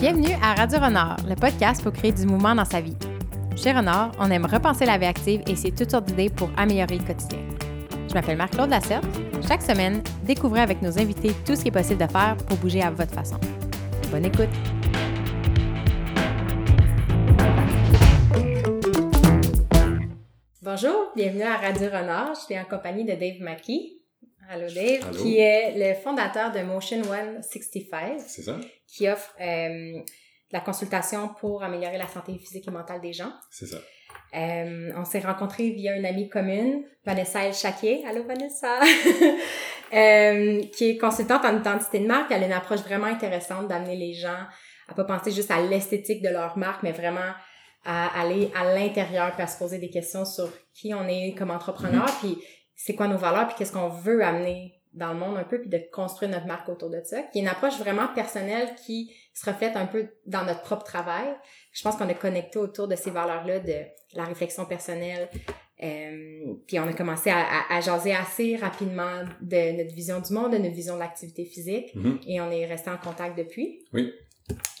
Bienvenue à Radio Renard, le podcast pour créer du mouvement dans sa vie. Chez Renard, on aime repenser la vie active et c'est toutes sortes d'idées pour améliorer le quotidien. Je m'appelle Marc-Claude Lasserte. Chaque semaine, découvrez avec nos invités tout ce qui est possible de faire pour bouger à votre façon. Bonne écoute! Bonjour, bienvenue à Radio Renard. Je suis en compagnie de Dave Mackey. Allô Dave, Allô? qui est le fondateur de Motion 165 C'est ça? Qui offre euh, la consultation pour améliorer la santé physique et mentale des gens. C'est ça. Euh, on s'est rencontrés via une amie commune, Vanessa El Chaquier. Allô Vanessa! Euh, qui est consultante en identité de marque. Elle a une approche vraiment intéressante d'amener les gens à pas penser juste à l'esthétique de leur marque, mais vraiment à aller à l'intérieur puis à se poser des questions sur qui on est comme entrepreneur, puis c'est quoi nos valeurs, puis qu'est-ce qu'on veut amener dans le monde un peu, puis de construire notre marque autour de ça. Qui est une approche vraiment personnelle qui se reflète un peu dans notre propre travail. Je pense qu'on est connecté autour de ces valeurs-là, de la réflexion personnelle. Euh, puis on a commencé à, à, à jaser assez rapidement de notre vision du monde, de notre vision de l'activité physique, Mhm. et on est resté en contact depuis. Oui.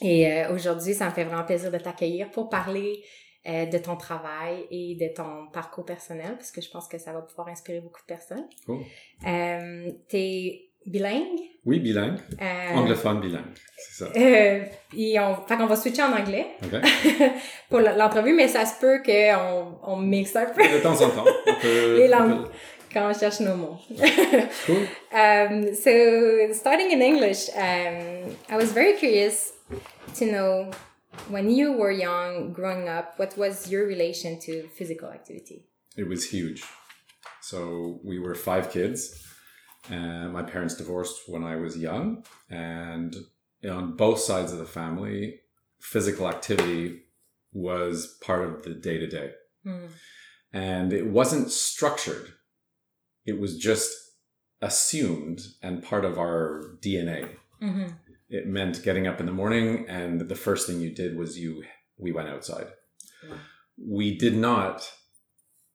Et euh, aujourd'hui, ça me fait vraiment plaisir de t'accueillir pour parler euh, de ton travail et de ton parcours personnel, parce que je pense que ça va pouvoir inspirer beaucoup de personnes. Cool. Euh, T'es bilingue? Oui, bilingue. Euh, Anglophone bilingue. C'est ça. euh, on, fait qu'on va switcher en anglais OK. pour l'entrevue, mais ça se peut qu'on on mixe un peu De temps en temps. On peut, Les langues. peut- quand on cherche nos mots. Cool. Um, so, starting in English, um, I was very curious to know when you were young, growing up, what was your relation to physical activity? It was huge. So we were five kids. And my parents divorced when I was young. And on both sides of the family, physical activity was part of the day to day. And it wasn't structured, it was just assumed and part of our DNA. Mhm. It meant getting up in the morning and the first thing you did was you we went outside Wow. we did not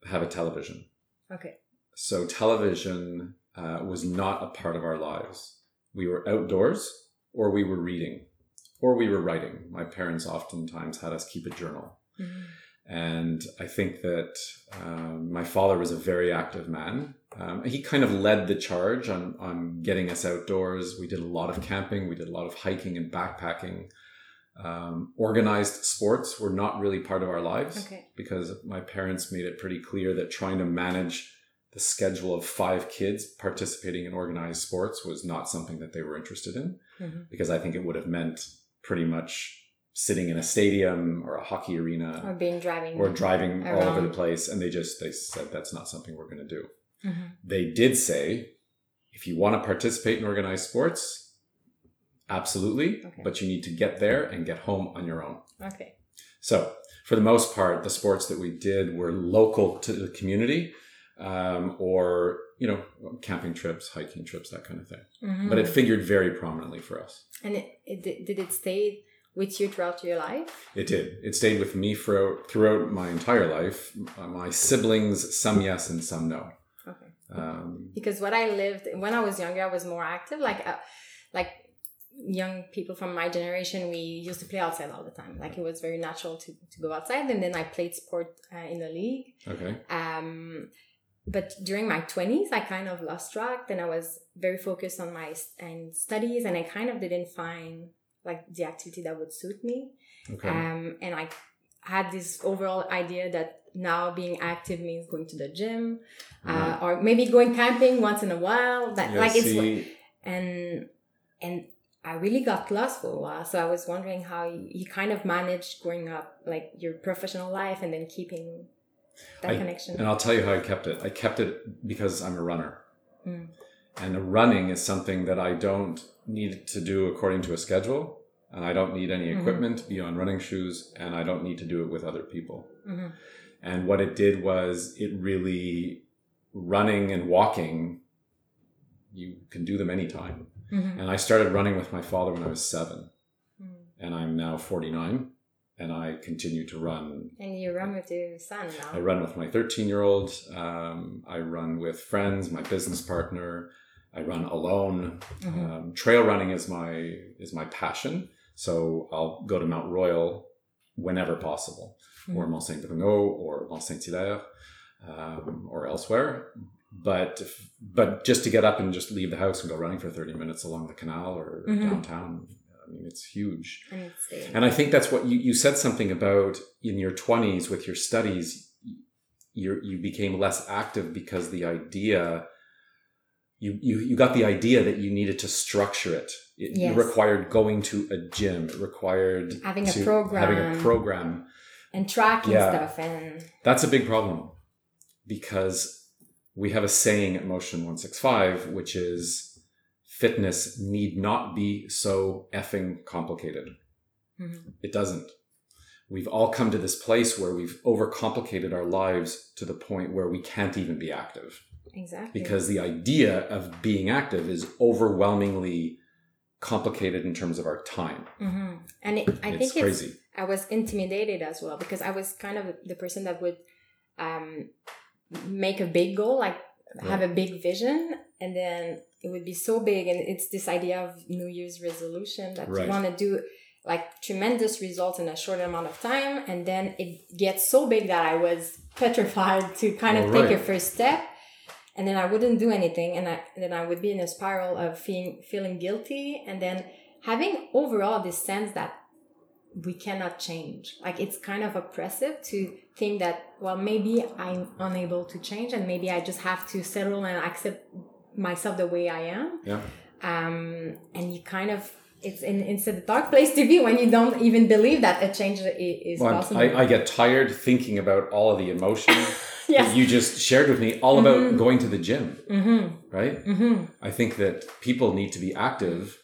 have a television Okay. so television uh, was not a part of our lives we were outdoors or we were reading or we were writing my parents oftentimes had us keep a journal Mhm. and I think that um, my father was a very active man. Um, he kind of led the charge on, on getting us outdoors. We did a lot of camping, we did a lot of hiking and backpacking. Um, organized sports were not really part of our lives Okay. because my parents made it pretty clear that trying to manage the schedule of five kids participating in organized sports was not something that they were interested in Mhm. because I think it would have meant pretty much sitting in a stadium or a hockey arena Or being driving. or driving all over the place and they just they said that's not something we're going to do Mhm. they did say if you want to participate in organized sports absolutely Okay. but you need to get there and get home on your own Okay. so for the most part the sports that we did were local to the community um, or you know camping trips hiking trips that kind of thing Mhm. but it figured very prominently for us and it, it, did did it stay with you throughout your life? It did. It stayed with me for throughout my entire life. My siblings, some yes and some no. Um, because what I lived when I was younger, I was more active. Like, uh, like young people from my generation, we used to play outside all the time. Like it was very natural to, to go outside. And then I played sport uh, in the league. okay. Um, but during my twenties, I kind of lost track. Then I was very focused on my and studies, and I kind of didn't find like the activity that would suit me. Okay. Um, and I had this overall idea that now being active means going to the gym, uh, or maybe going camping once in a while. That Yeah, like it's and and I really got lost for a while. So I was wondering how you, you kind of managed growing up, like your professional life, and then keeping that I- connection. and I'll tell you how I kept it. I kept it because I'm a runner. Mm. And running is something that I don't need to do according to a schedule. And I don't need any Mhm. equipment beyond running shoes. And I don't need to do it with other people. Mhm. And what it did was it really running and walking, you can do them anytime. Mhm. And I started running with my father when I was seven. Mm. And I'm now 49. And I continue to run. And you run with your son now. I run with my 13 year old. Um, I run with friends, my business partner. I run alone. Mhm. Um, trail running is my is my passion. So I'll go to Mount Royal whenever possible, Mm-hmm. or Mont Saint Bruno, or Mont Saint Hilaire, um, or elsewhere. But if, but just to get up and just leave the house and go running for thirty minutes along the canal or Mhm. downtown, I mean, it's huge. And it's And I think that's what you, you said something about in your 20s with your studies, you you became less active because the idea, you, you, you got the idea that you needed to structure it. It, it Yes. required going to a gym. It required Having a program. Having a program. and tracking Yeah. stuff and That's a big problem because we have a saying at Motion 165, which is fitness need not be so effing complicated. Mhm. It doesn't. We've all come to this place where we've overcomplicated our lives to the point where we can't even be active exactly because the idea of being active is overwhelmingly complicated in terms of our time. hmm and it, I it's think it's crazy. I was intimidated as well because I was kind of the person that would um, make a big goal, like have a big vision, and then it would be so big. And it's this idea of New Year's resolution that Right. you want to do like tremendous results in a short amount of time, and then it gets so big that I was petrified to kind of take a first step. And then I wouldn't do anything, and I, then I would be in a spiral of feeling feeling guilty, and then having overall this sense that we cannot change. Like it's kind of oppressive to think that, well, maybe I'm unable to change and maybe I just have to settle and accept myself the way I am. Yeah. Um, and you kind of, it's in, it's a dark place to be when you don't even believe that a change is Well, possible. I, I get tired thinking about all of the emotion yes. that you just shared with me, all about Mhm. going to the gym, mm-hmm. right? Mm-hmm. I think that people need to be active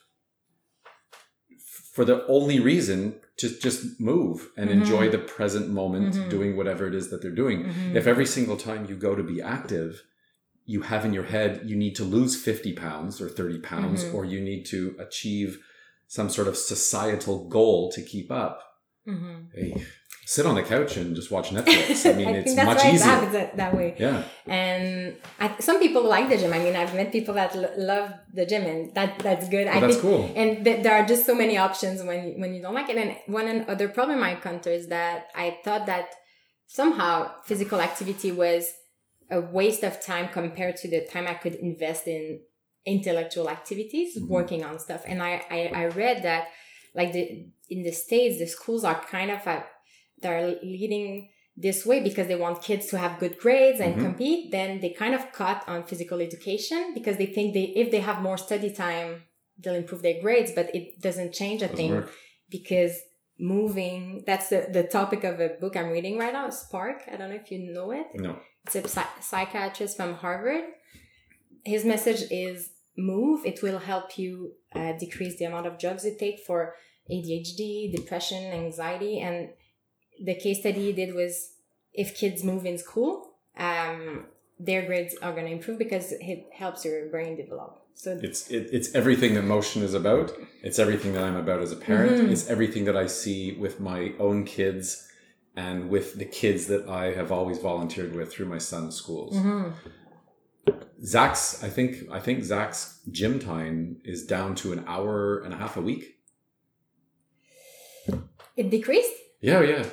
for the only reason to just move and Mhm. enjoy the present moment Mhm. doing whatever it is that they're doing. Mhm. If every single time you go to be active, you have in your head you need to lose 50 pounds or 30 pounds or you need to achieve some sort of societal goal to keep up. Mm-hmm. Hey, sit on the couch and just watch Netflix. I mean, it's think that's much why it easier. happens that, that way. Yeah. And I, some people like the gym. I mean, I've met people that l- love the gym, and that that's good. Well, I that's think, cool. and th- there are just so many options when you, when you don't like it. And one other problem I encounter is that I thought that somehow physical activity was a waste of time compared to the time I could invest in intellectual activities, Mhm. working on stuff. And I, I I read that like the in the states, the schools are kind of a, they're leading this way because they want kids to have good grades and Mhm. compete then they kind of cut on physical education because they think they if they have more study time they'll improve their grades but it doesn't change a Doesn't thing work. because moving that's the, the topic of a book i'm reading right now spark i don't know if you know it No. it's a psychiatrist from harvard his message is move it will help you uh, decrease the amount of drugs you take for adhd depression anxiety and the case study he did was if kids move in school um, their grades are going to improve because it helps your brain develop so It's it, it's everything that motion is about. It's everything that I'm about as a parent. Mhm. It's everything that I see with my own kids and with the kids that I have always volunteered with through my son's schools. Mhm. Zach's, I think, I think Zach's gym time is down to an hour and a half a week. it decreased Yeah, yeah,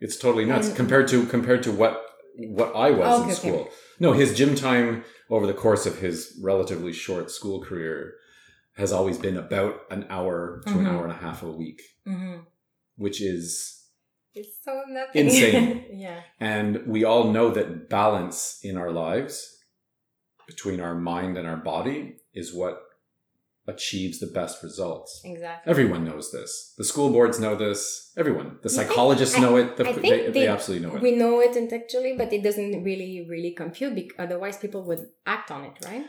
it's totally nuts compared to compared to what what I was Okay, in okay. school. No, his gym time over the course of his relatively short school career has always been about an hour to an Mhm. hour and a half a week, hmm which is it's so nothing Insane. yeah and we all know that balance in our lives between our mind and our body is what achieves the best results. exactly Everyone knows this. The school boards know this. Everyone. The psychologists I- know it. The, they, they they- absolutely know it. we know it intellectually but it doesn't really really compute because otherwise people would act on it right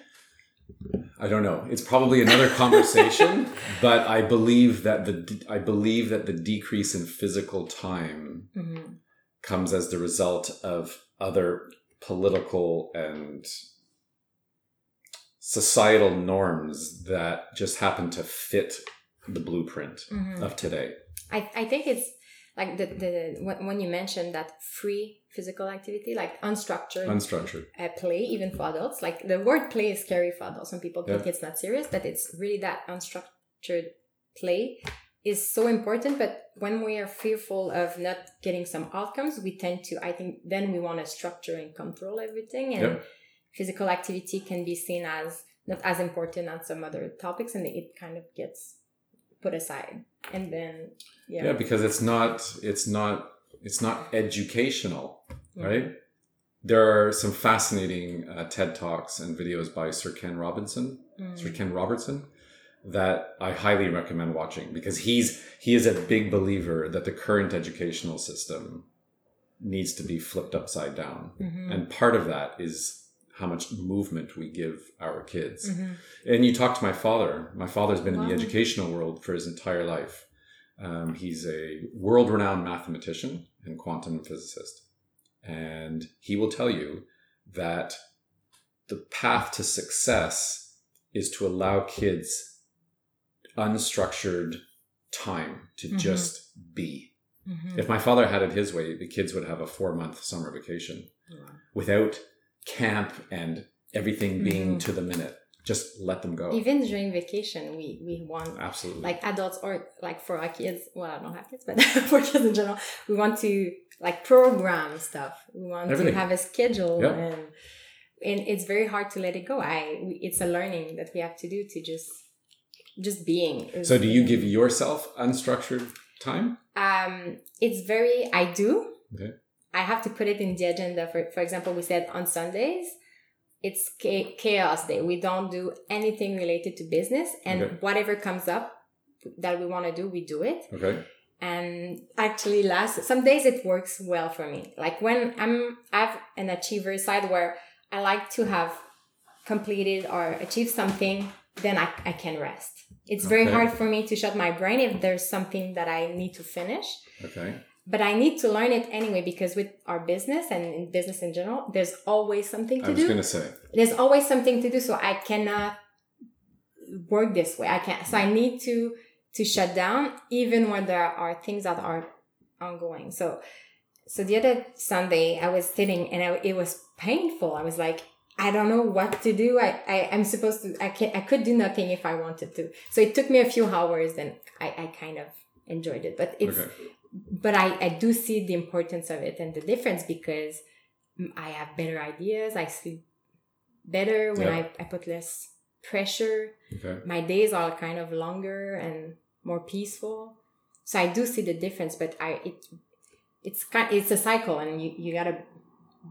I don't know. It's probably another conversation, but I believe that the I believe that the decrease in physical time hmm comes as the result of other political and societal norms that just happen to fit the blueprint hmm of today. I, I think it's like the, the when, when you mentioned that free physical activity like unstructured Unstructured. uh, play even for adults like the word play is scary for adults some people think Yeah. it's not serious but it's really that unstructured play is so important but when we are fearful of not getting some outcomes we tend to i think then we want to structure and control everything and. Physical activity can be seen as not as important as some other topics and it kind of gets put aside. And then yeah, yeah because it's not it's not it's not educational right? There are some fascinating uh, ted talks and videos by sir ken robinson Mm. sir ken robertson that i highly recommend watching because he's he is a big believer that the current educational system needs to be flipped upside down. Mhm. and part of that is how much movement we give our kids Mhm. and you talk to my father. My father's been in the educational world for his entire life. Um, he's a world renowned mathematician and quantum physicist. And he will tell you that the path to success is to allow kids unstructured time to Mhm. just be. Mhm. If my father had it his way, the kids would have a four month summer vacation Wow. without camp and everything being Mhm. to the minute. Just let them go. even during vacation we we want Absolutely. like adults or like for our kids well i don't have kids but for kids in general we want to like program stuff we want Everything. to have a schedule Yeah. and and it's very hard to let it go i it's a learning that we have to do to just just being so, do you give yourself unstructured time? um it's very i do Okay. I have to put it in the agenda for for example we said on sundays it's chaos day we don't do anything related to business and Okay. whatever comes up that we want to do we do it Okay. and actually last some days it works well for me like when i'm i have an achiever side where i like to have completed or achieved something then i, I can rest it's very Okay. hard for me to shut my brain if there's something that i need to finish Okay. But i need to learn it anyway because with our business and in business in general there's always something to do. I was do to say. there's always something to do so i cannot work this way i can't so i need to to shut down even when there are things that are ongoing so so the other sunday i was sitting and I, it was painful i was like i don't know what to do i, I i'm supposed to i can i could do nothing if i wanted to so it took me a few hours and i i kind of enjoyed it but it's Okay. But I, I do see the importance of it and the difference because I have better ideas. I sleep better when Yeah. I, I put less pressure. Okay. My days are kind of longer and more peaceful. So I do see the difference, but I it it's kind it's a cycle and you, you gotta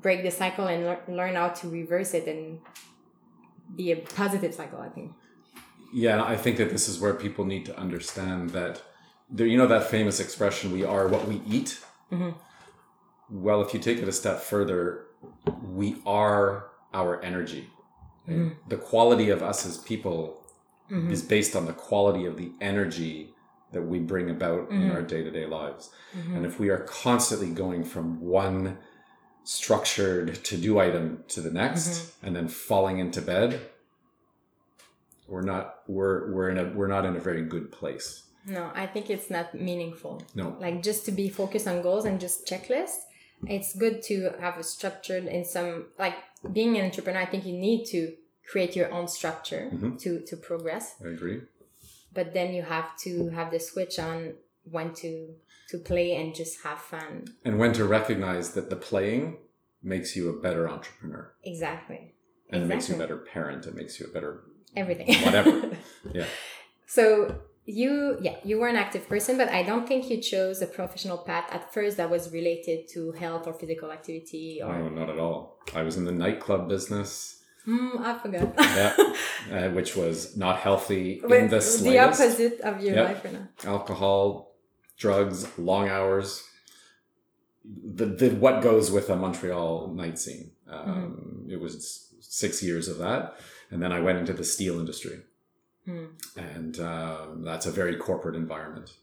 break the cycle and lear- learn how to reverse it and be a positive cycle, I think. Yeah, I think that this is where people need to understand that there, you know that famous expression, we are what we eat? Mhm. Well, if you take it a step further, we are our energy. Mhm. The quality of us as people Mhm. is based on the quality of the energy that we bring about in Mhm. our day to day lives. Mhm. And if we are constantly going from one structured to do item to the next Mm-hmm. and then falling into bed, we're not we're we're in a we're not in a very good place. No, I think it's not meaningful. No. like just to be focused on goals and just checklist it's good to have a structured in some like being an entrepreneur i think you need to create your own structure Mhm. to to progress I agree. but then you have to have the switch on when to to play and just have fun And when to recognize that the playing makes you a better entrepreneur. exactly And it makes you a better parent. It makes you a better everything Whatever. Yeah. so you yeah you were an active person but i don't think you chose a professional path at first that was related to health or physical activity or No, not at all. I was in the nightclub business, Hmm, i forgot Yeah. uh, which was not healthy in the the opposite of your Yep. life right now. alcohol, drugs, long hours. The, the what goes with a Montreal night scene. Um, Mm-hmm. It was six years of that, and then I went into the steel industry, Hmm. and um, that's a very corporate environment.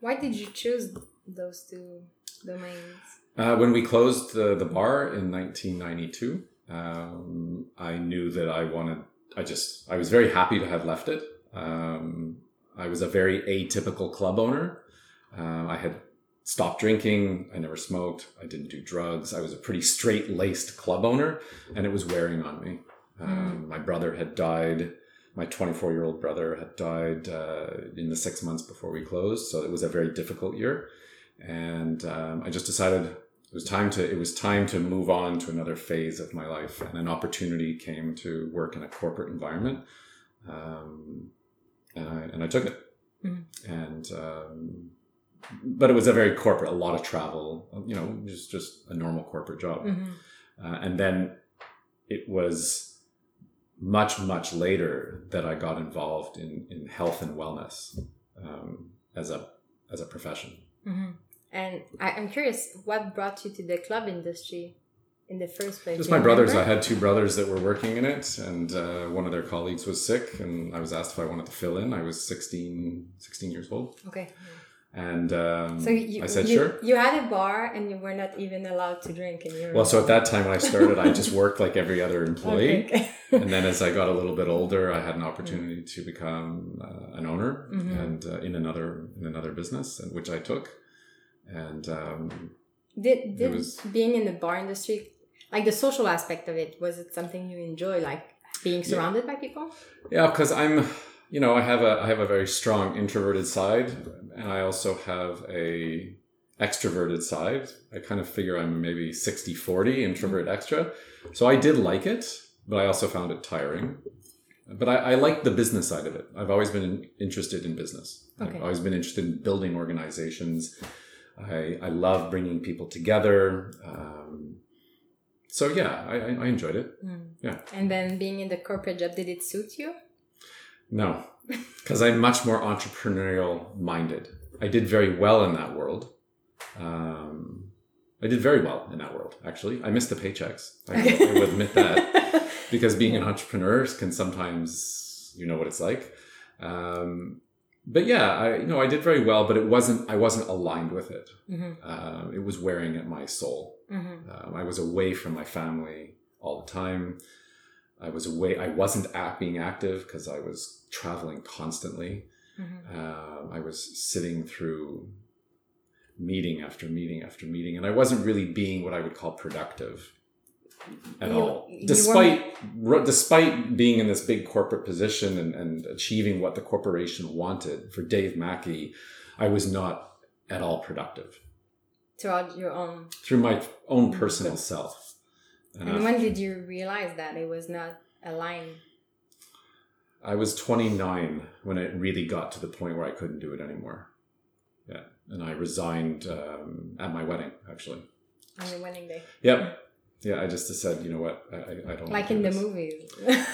Why did you choose those two domains? Uh, when we closed the, the bar in 1992, um, I knew that I wanted. I just I was very happy to have left it. Um, I was a very atypical club owner. Um, I had stopped drinking. I never smoked. I didn't do drugs. I was a pretty straight laced club owner, and it was wearing on me. Um, My brother had died my 24 year old brother had died uh, in the six months before we closed, so it was a very difficult year. And um, I just decided it was time to it was time to move on to another phase of my life, and an opportunity came to work in a corporate environment, um, and I and I took it. Mhm. And um, but it was a very corporate, a lot of travel, you know, just just a normal corporate job. Mhm. Uh, and then it was much much later that I got involved in in health and wellness um, as a as a profession. Mhm. And I, I'm curious, what brought you to the club industry in the first place? Just my brothers. I had two brothers that were working in it, and uh, one of their colleagues was sick, and I was asked if I wanted to fill in. I was 16, 16 years old, Okay. And um, So you, I said you, sure. You had a bar and you were not even allowed to drink, and you Well, so at that time when I started, I just worked like every other employee. Okay. and then as I got a little bit older, I had an opportunity to become uh, an owner Mhm. and uh, in another in another business, and which I took. And um, Did did was- being in the bar industry, like the social aspect of it, was it something you enjoy, like being Yeah. surrounded by people? yeah, because I'm, you know, I have a I have a very strong introverted side, and I also have a extroverted side. I kind of figure I'm maybe 60-40 introvert extra. So I did like it, but I also found it tiring. But I, I like the business side of it. I've always been interested in business. Okay. I've always been interested in building organizations. I, I love bringing people together. Um, so yeah, I, I- I enjoyed it. Yeah. And then being in the corporate job, did it suit you? No, because I'm much more entrepreneurial minded. I did very well in that world. Um, I did very well in that world, actually. I missed the paychecks. I, will- I will admit that because being an entrepreneur can sometimes, you know what it's like. Um, but yeah, I you know I did very well, but it wasn't. I wasn't aligned with it. hmm Um, it was wearing at my soul. hmm Um, I was away from my family all the time. I was away. I wasn't act, being active because I was traveling constantly. hmm Um, I was sitting through meeting after meeting after meeting, and I wasn't really being what I would call productive at You- all. Despite despite being in this big corporate position and, and achieving what the corporation wanted for Dave Mackey, I was not at all productive Throughout your own. through my own personal self. And And when did you realize that it was not aligned? I was 29 when it really got to the point where I couldn't do it anymore. Yeah. And I resigned um, at my wedding, actually. on your wedding day? Yep. Yeah, I just said, you know what? I, I, don't Like in do the this. movies.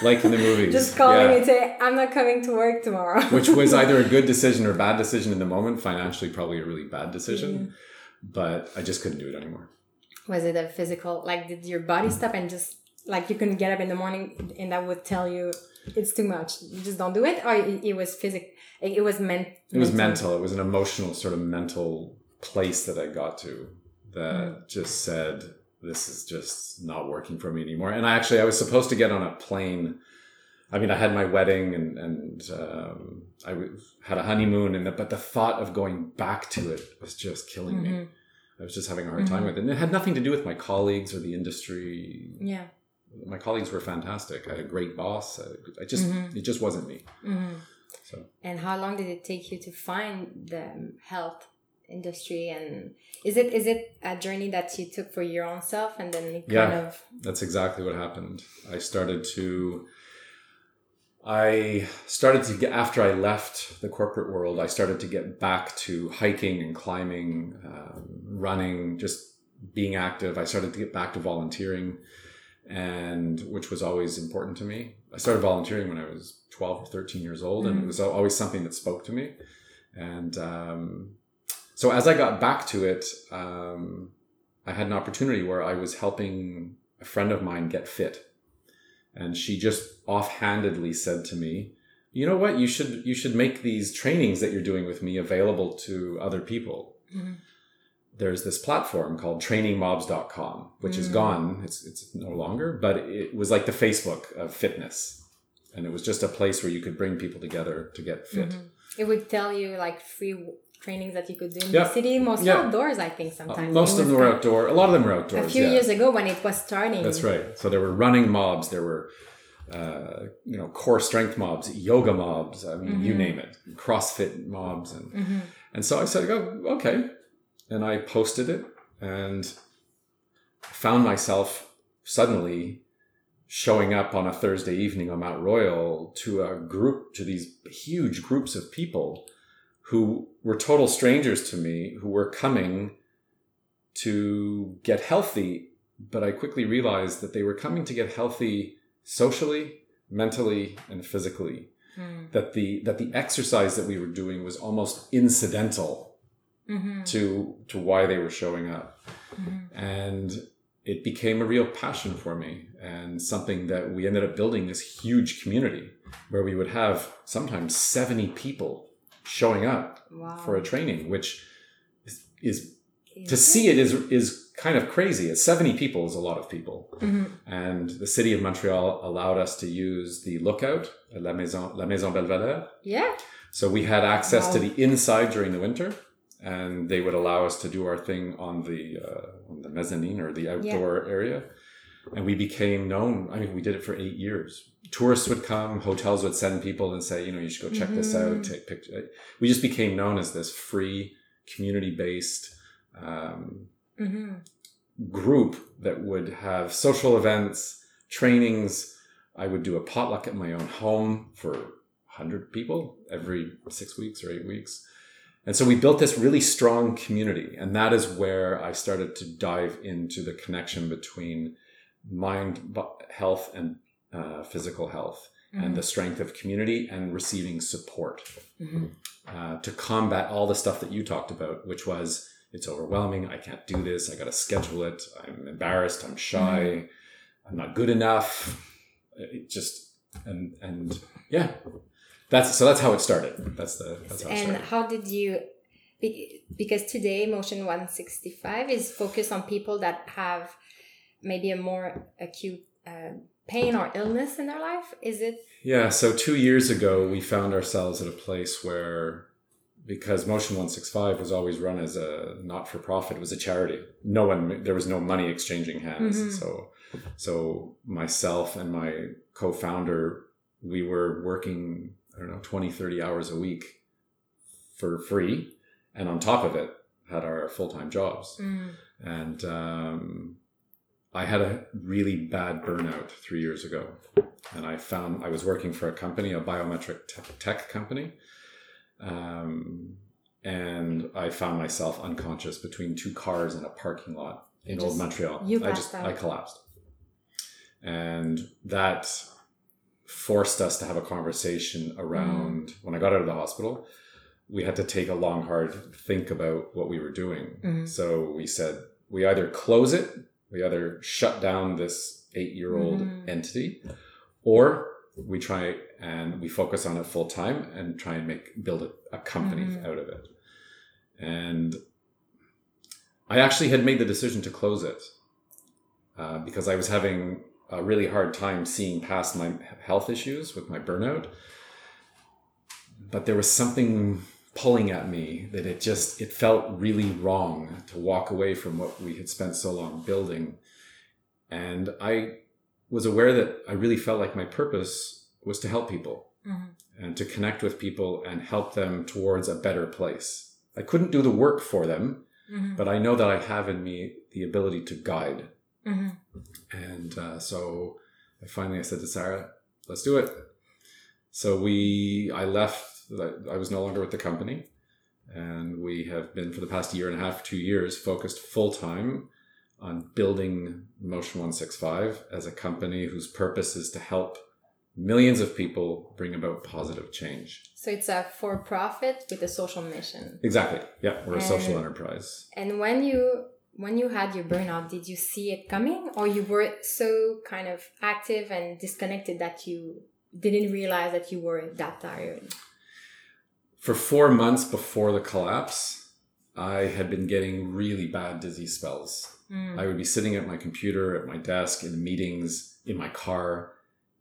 Like in the movies. Just calling yeah. and say, I'm not coming to work tomorrow. Which was either a good decision or a bad decision in the moment. Financially, probably a really bad decision. But I just couldn't do it anymore. Was it a physical, like, did your body stop and just, like, you couldn't get up in the morning and that would tell you it's too much? You just don't do it? Or it, it was physical it, it was meant. It was mental. It was an emotional, sort of mental place that I got to that Mm. just said, this is just not working for me anymore. And I actually, I was supposed to get on a plane. I mean, I had my wedding and, and um, I w- had a honeymoon, and the, but the thought of going back to it was just killing me. I was just having a hard time Mhm. with it. And it had nothing to do with my colleagues or the industry. Yeah. My colleagues were fantastic. I had a great boss. I, I just, Mhm. it just wasn't me. hmm So And how long did it take you to find the health industry? And is it is it a journey that you took for your own self and then it kind Yeah. of. That's exactly what happened. I started to I started to get after I left the corporate world. I started to get back to hiking and climbing, um, running, just being active. I started to get back to volunteering, and which was always important to me. I started volunteering when I was twelve or thirteen years old, and it Mhm. was always something that spoke to me. And um, so as I got back to it, um, I had an opportunity where I was helping a friend of mine get fit. And she just offhandedly said to me, "You know what? You should you should make these trainings that you're doing with me available to other people." Mhm. There's this platform called trainingmobs.com, which is Mm. gone. It's it's no longer, but it was like the Facebook of fitness. And it was just a place where you could bring people together to get fit. Mhm. It would tell you like free trainings that you could do in the city, Yeah. outdoors, I think Uh, sometimes. most of them were outdoor. A lot of them were outdoors. A few yeah. years ago when it was starting. That's right. So there were running mobs. There were uh, you know, core strength mobs, yoga mobs. I mean, you Mhm. name it, CrossFit mobs, and Mm-hmm. and so I said, "Oh, okay," and I posted it, and found myself suddenly showing up on a Thursday evening on Mount Royal to a group, to these huge groups of people who were total strangers to me, who were coming to get healthy. But I quickly realized that they were coming to get healthy socially, mentally, and physically. Mm. That the that the exercise that we were doing was almost incidental Mm-hmm. to to why they were showing up Mm-hmm. and it became a real passion for me and something that we ended up building this huge community where we would have sometimes 70 people showing up Wow. for a training which is, is to see it is is kind of crazy It's 70 people is a lot of people Mhm. and the city of montreal allowed us to use the lookout la maison la maison belvedere Yeah. so we had access to the inside during the winter, and they would allow us to do our thing on the uh, on the mezzanine or the outdoor area. And we became known. I mean, we did it for eight years. Tourists would come, hotels would send people and say, you know, you should go check this out, Mhm. take pictures. We just became known as this free, community based um, Mm-hmm. group that would have social events, trainings. I would do a potluck at my own home for 100 people every six weeks or eight weeks. And so we built this really strong community. And that is where I started to dive into the connection between mind health and uh, physical health and the strength of community and receiving support Mm-hmm. uh, to combat all the stuff that you talked about, which was it's overwhelming. I can't do this. I got to schedule it. I'm embarrassed. I'm shy. I'm not good enough. It just and and yeah, that's so that's how it started. That's the that's how it and how did you because today motion 165 is focused on people that have maybe a more acute uh, pain or illness in their life is it Yeah, so two years ago, we found ourselves at a place where, because Motion 165 was always run as a not for profit, it was a charity. No one, there was no money exchanging hands. Mhm. So, so myself and my co founder, we were working, I don't know, 20, 30 hours a week for free. And on top of it, had our full time jobs Mm. and um, I had a really bad burnout three years ago, and I found I was working for a company, a biometric te- tech company, um, and I found myself unconscious between two cars in a parking lot in You Old Montreal. you I just out. I collapsed, and that forced us to have a conversation around Mm. when I got out of the hospital. We had to take a long, hard think about what we were doing. Mhm. So we said we either close it, we either shut down this eight year old Mhm. entity, or we try and we focus on it full time and try and make build a, a company Mhm. out of it. And I actually had made the decision to close it uh, because I was having a really hard time seeing past my health issues with my burnout. But there was something pulling at me that it just it felt really wrong to walk away from what we had spent so long building. And I was aware that I really felt like my purpose was to help people Mhm. and to connect with people and help them towards a better place. I couldn't do the work for them, Mhm. but I know that I have in me the ability to guide. Mhm. And uh, so I finally I said to Sarah, let's do it. So we, I left, I was no longer with the company. And we have been for the past year and a half, two years, focused full time on building Motion 165 as a company whose purpose is to help millions of people bring about positive change. so it's a for-profit with a social mission Exactly. Yeah, we're a social enterprise. and when you when you had your burnout did you see it coming or you were so kind of active and disconnected that you didn't realize that you were that tired For four months before the collapse, I had been getting really bad dizzy spells. Mm. I would be sitting at my computer, at my desk, in meetings, in my car,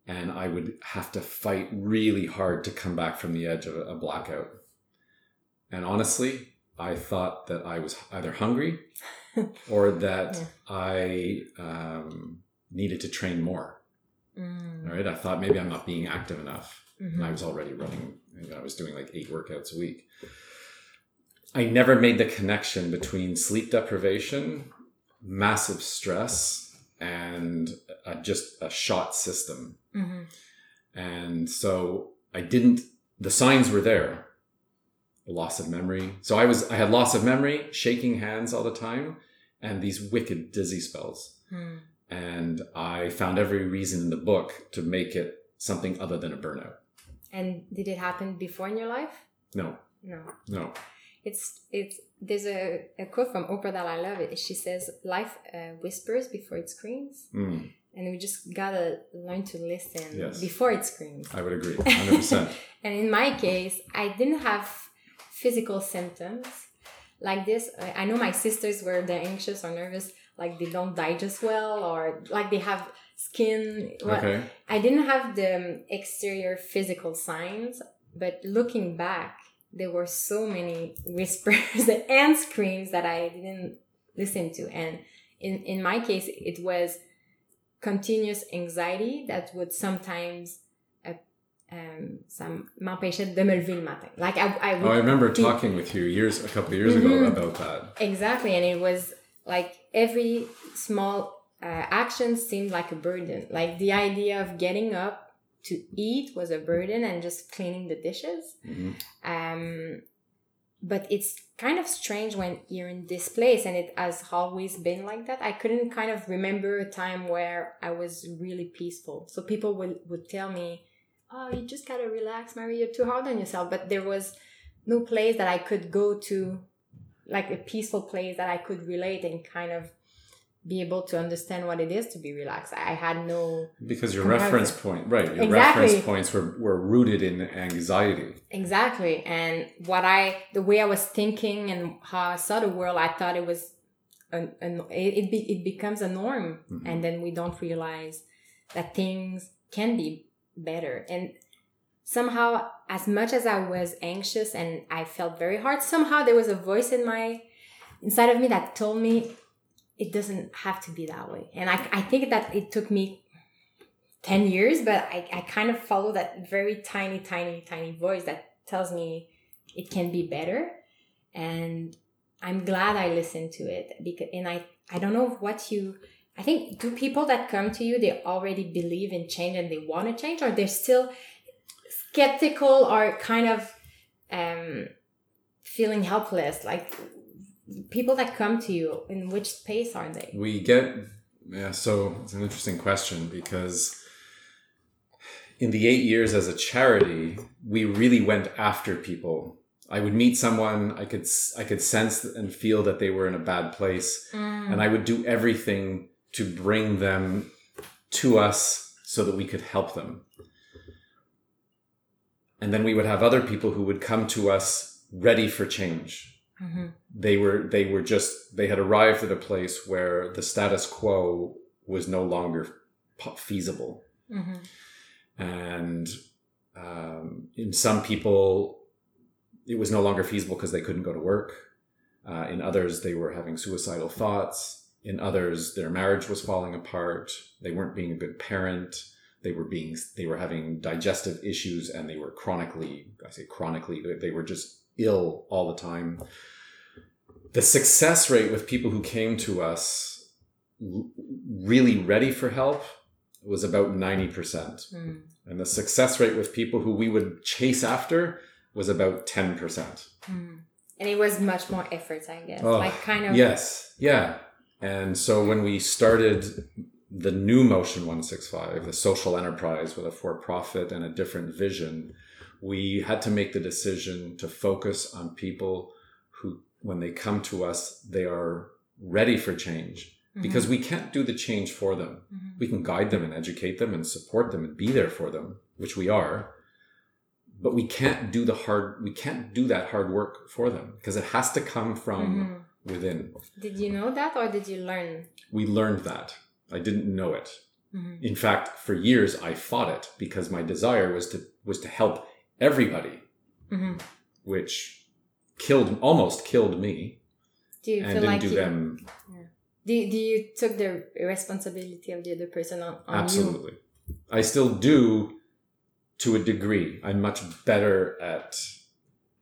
and I would have to fight really hard to come back from the edge of a, blackout. And honestly, I thought that I was either hungry or that Yeah. I um, needed to train more. Mm. All right. I thought maybe I'm not being active enough. Mhm. And I was already running, you know, I was doing like eight workouts a week. I never made the connection between sleep deprivation, massive stress, and uh just a shot system. Mhm. And so I didn't, the signs were there. Loss of memory. So I was, I had loss of memory, shaking hands all the time, and these wicked dizzy spells. Mm. And I found every reason in the book to make it something other than a burnout. And did it happen before in your life? No, No. no. It's it's there's a, a quote from Oprah that I love. It she says, "Life uh, whispers before it screams," Mm, and we just gotta learn to listen Yes. before it screams. I would agree, 100%. And in my case, I didn't have physical symptoms like this. I I know my sisters were they're anxious or nervous, like they don't digest well, or like they have skin. well, okay. I didn't have the um, exterior physical signs, but looking back, there were so many whispers and screams that I didn't listen to. And in, in my case, it was continuous anxiety that would sometimes uh, um, ça m'empêchait de me lever le matin. Like I, I would Oh, I remember be- talking with you years, a couple of years ago Mhm. about that. Exactly, and it was like every small uh, action seemed like a burden. Like the idea of getting up to eat was a burden, and just cleaning the dishes. Mhm. Um, but it's kind of strange when you're in this place, and it has always been like that. I couldn't kind of remember a time where I was really peaceful. So people would would tell me, "Oh, you just gotta relax, Mary. You're too hard on yourself." But there was no place that I could go to like a peaceful place that I could relate and kind of be able to understand what it is to be relaxed. I had no Because your Comparison. reference point, right, your Exactly. reference points were, were rooted in anxiety. exactly and what I the way I was thinking and how I saw the world, I thought it was an, an it it, be, it becomes a norm Mhm. and then we don't realize that things can be better and somehow as much as I was anxious and I felt very hard somehow there was a voice in my inside of me that told me it doesn't have to be that way. And I, I think that it took me 10 years but I, I kind of follow that very tiny tiny tiny voice that tells me it can be better. And i'm glad i listened to it because and i i don't know what you i think do people that come to you they already believe in change and they want to change or they're still skeptical or kind of um feeling helpless? Like people that come to you in which space are they We get, yeah, so it's an interesting question because in the eight years as a charity, we really went after people. I would meet someone, I could, s- I could sense and feel that they were in a bad place, mm. and I would do everything to bring them to us so that we could help them. And then we would have other people who would come to us ready for change Mhm. they were they were just they had arrived at a place where the status quo was no longer feasible. Mhm. and um, in some people it was no longer feasible because they couldn't go to work. Uh, in others they were having suicidal thoughts. In others their marriage was falling apart. They weren't being a good parent. They were being they were having digestive issues and they were chronically i say chronically they were just ill all the time the success rate with people who came to us really ready for help was about 90% Mm. and the success rate with people who we would chase after was about 10%. Mm. And it was much more efforts, I guess. Oh, like kind of Yes, yeah. And so when we started the new Motion 165, the social enterprise with a for profit and a different vision, we had to make the decision to focus on people who, when they come to us, they are ready for change Mhm. because we can't do the change for them. Mhm. we can guide them and educate them and support them and be there for them which we are but we can't do the hard we can't do that hard work for them because it has to come from Mhm. within Did you know that or did you learn? we learned that i didn't know it Mhm. in fact for years i fought it because my desire was to was to help everybody Mhm. which killed almost killed me Do you and feel didn't like do you, them do, do you took the responsibility of the other person on, on absolutely I still do to a degree. I'm much better at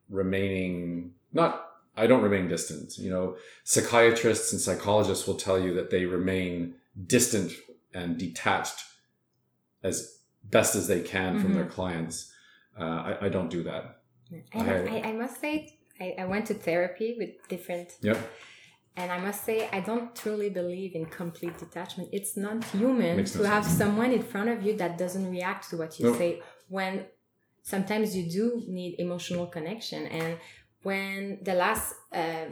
remaining not I don't remain distant. You know, psychiatrists and psychologists will tell you that they remain distant and detached as best as they can from their Mm-hmm. clients. Uh, I, I don't do that. I- I, I must say, I, I went to therapy with different, Yep. and I must say, I don't truly believe in complete detachment. It's not human Makes no to have sense. someone in front of you that doesn't react to what you Nope. say when sometimes you do need emotional connection. And when the last uh,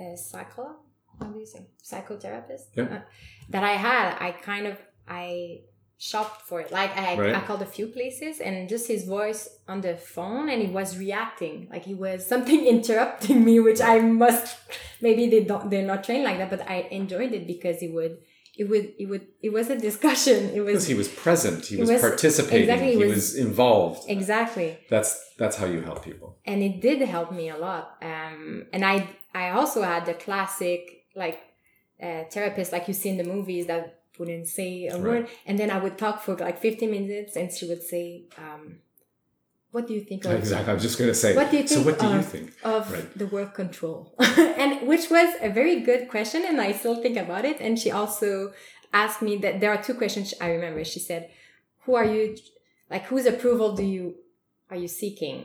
uh, psycho, how do you say, psychotherapist Yeah. uh, that I had, I kind of, I shopped for it. Like I, Right. I called a few places and just his voice on the phone and he was reacting like he was something interrupting me, which I must maybe they don't they're not trained like that, but I enjoyed it because it would it would it would it was a discussion. It was Because he was present, he He was, was- participating, exactly, he he was, was- involved. exactly. That's that's how you help people. and it did help me a lot um and i i also had the classic like uh, therapist like you see in the movies that wouldn't say a Right. word and then i would talk for like 15 minutes and she would say um what do you think of, Exactly. I was just going to say. What do you so think what do you of- think? of Right. the word control and which was a very good question and i still think about it and she also asked me that there are two questions i remember she said who are you like whose approval do you are you seeking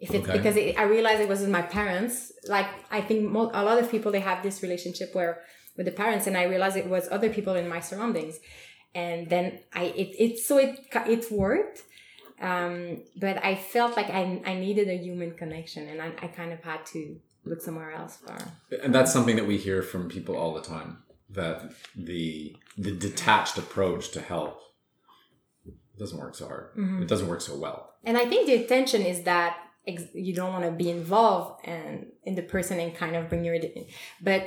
if it's Okay. because it, i realized it wasn't my parents like i think mo- a lot of people they have this relationship where with the parents and i realized it was other people in my surroundings and then i it, it so it it worked um but i felt like i, I needed a human connection and I, I kind of had to look somewhere else for And that's something that we hear from people all the time that the the detached approach to help doesn't work so hard. Mhm. It doesn't work so well. and i think the intention is that ex- you don't want to be involved and in the person and kind of bring your but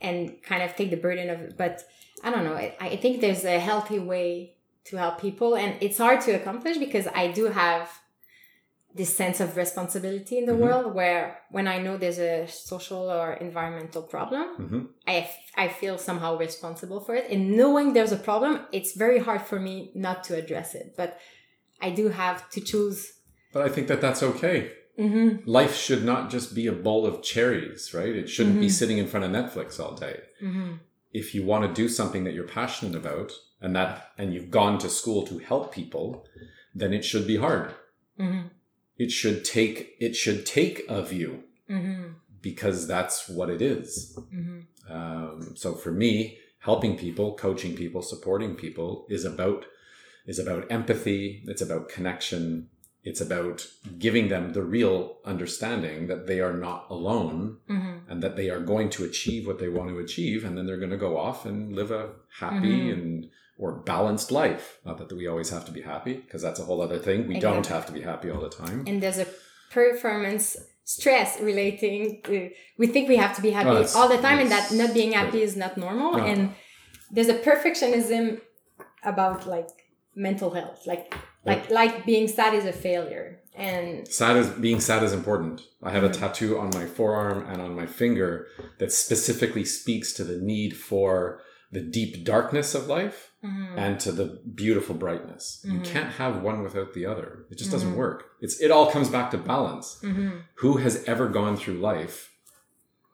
and kind of take the burden of it but i don't know i, I think there's a healthy way to help people and it's hard to accomplish because i do have this sense of responsibility in the Mhm. world where when i know there's a social or environmental problem hmm I, f- I feel somehow responsible for it. And knowing there's a problem, it's very hard for me not to address it. But I do have to choose. But I think that that's okay. Hmm Life should not just be a bowl of cherries, right? It shouldn't be Mhm. sitting in front of Netflix all day. hmm If you want to do something that you're passionate about and that and you've gone to school to help people, then it should be hard. hmm It should take it should take of you hmm because that's what it is. hmm Um, so for me, helping people, coaching people, supporting people is about is about empathy. It's about connection. It's about giving them the real understanding that they are not alone hmm and that they are going to achieve what they want to achieve, and then they're going to go off and live a happy Mhm. and or balanced life. Not that we always have to be happy, because that's a whole other thing. We don't have to be happy all the time. And there's a performance stress relating to, we think we have to be happy Oh, all the time and that not being happy crazy. is not normal. No. And there's a perfectionism about like mental health, like, like, like being sad is a failure. And sad is being sad is important. I have a tattoo on my forearm and on my finger that specifically speaks to the need for the deep darkness of life Mhm. and to the beautiful brightness. You Mhm. can't have one without the other. It just doesn't Mhm. work. It's it all comes back to balance. Mhm. Who has ever gone through life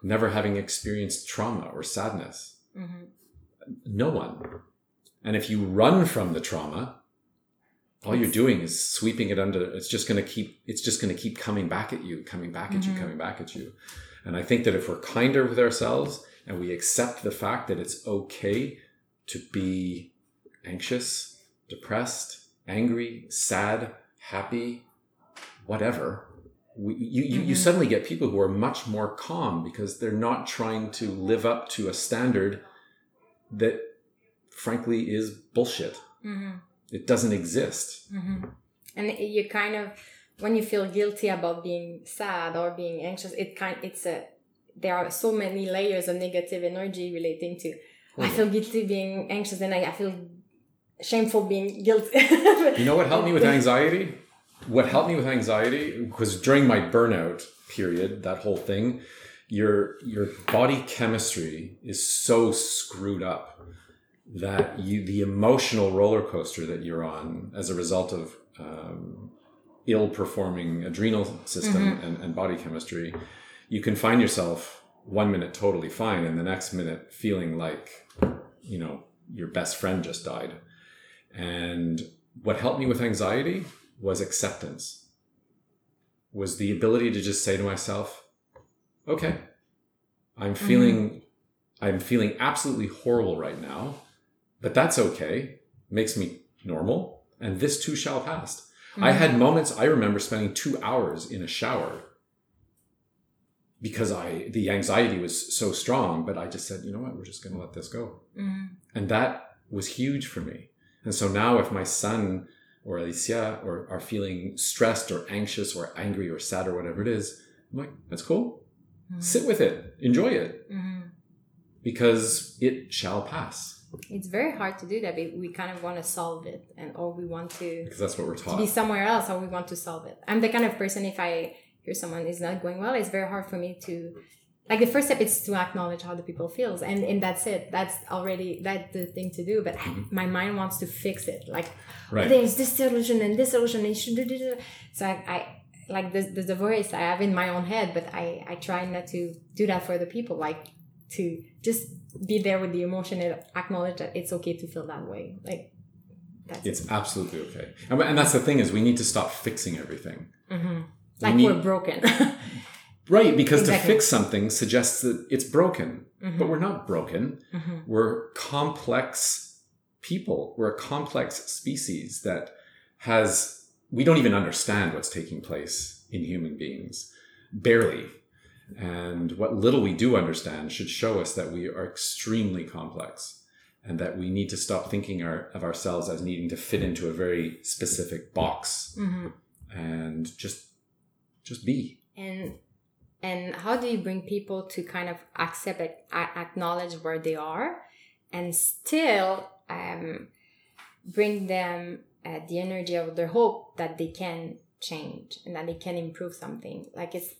never having experienced trauma or sadness? Mhm. No one. And if you run from the trauma, all you're doing is sweeping it under it's just going to keep it's just going to keep coming back at you coming back at Mhm. you coming back at you and i think that if we're kinder with ourselves and we accept the fact that it's okay to be anxious depressed angry sad happy whatever we, you, you, you Mhm. suddenly get people who are much more calm because they're not trying to live up to a standard that frankly is bullshit Mhm. It doesn't exist hmm And you kind of, when you feel guilty about being sad or being anxious, it kind, it's a, there are so many layers of negative energy relating to. I feel guilty being anxious, and I, I feel shameful being guilty. You know what helped me with anxiety? What helped me with anxiety was during my burnout period, that whole thing, your your body chemistry is so screwed up that you the emotional roller coaster that you're on as a result of um, ill performing adrenal system Mm-hmm. and, and body chemistry, you can find yourself one minute totally fine and the next minute feeling like you know your best friend just died. And what helped me with anxiety was acceptance. Was the ability to just say to myself, okay, I'm feeling I'm feeling absolutely horrible right now, but that's okay. Makes me normal, and this too shall pass. I had moments I remember spending 2 hours in a shower because I the anxiety was so strong, but I just said, you know what, we're just going to let this go. Mhm. And that was huge for me. And so now if my son or Alicia or are feeling stressed or anxious or angry or sad or whatever it is, I'm like, that's cool. Mhm. Sit with it. Enjoy it Mhm. because it shall pass. It's very hard to do that. We, we kind of want to solve it, and or we want to Because that's what we're to taught. be somewhere else, or we want to solve it. I'm the kind of person if I hear someone is not going well, it's very hard for me to. Like the first step is to acknowledge how the people feels, and and that's it. That's already that's the thing to do. But I- my mind wants to fix it. Like Right. there's this solution and this solution and you should do. So I, I like the, there's a voice I have in my own head, but I, I try not to do that for the people. Like to just be there with the emotion and acknowledge that it's okay to feel that way. Like that's It's absolutely okay. And, and that's the thing is we need to stop fixing everything. hmm We like need- we're broken. Right, because Exactly. to fix something suggests that it's broken. Mhm. But we're not broken. Mhm. We're complex people. We're a complex species that has, we don't even understand what's taking place in human beings. Barely. And what little we do understand should show us that we are extremely complex and that we need to stop thinking our, of ourselves as needing to fit into a very specific box Mhm. and just, just be. And and how do you bring people to kind of accept it, acknowledge where they are, and still um, bring them uh, the energy of their hope that they can change and that they can improve something. Like it's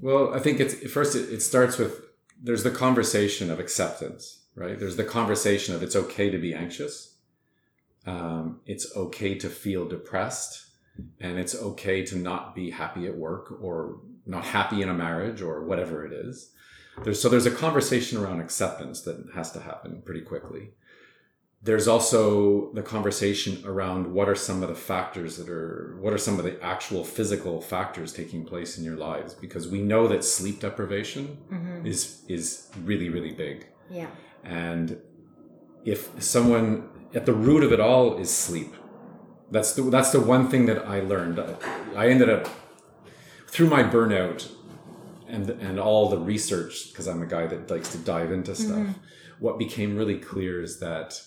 Well, I think it's first. It, it starts with there's the conversation of acceptance, right? There's the conversation of it's okay to be anxious, um, it's okay to feel depressed, and it's okay to not be happy at work or not happy in a marriage or whatever it is. There's so there's a conversation around acceptance that has to happen pretty quickly. There's also the conversation around what are some of the factors that are, what are some of the actual physical factors taking place in your lives? Because we know that sleep deprivation mhm. is, is really, really big. yeah. And if someone, at the root of it all is sleep. That's the, that's the one thing that I learned. I ended up, through my burnout and, and all the research, because I'm a guy that likes to dive into stuff, what became really clear is that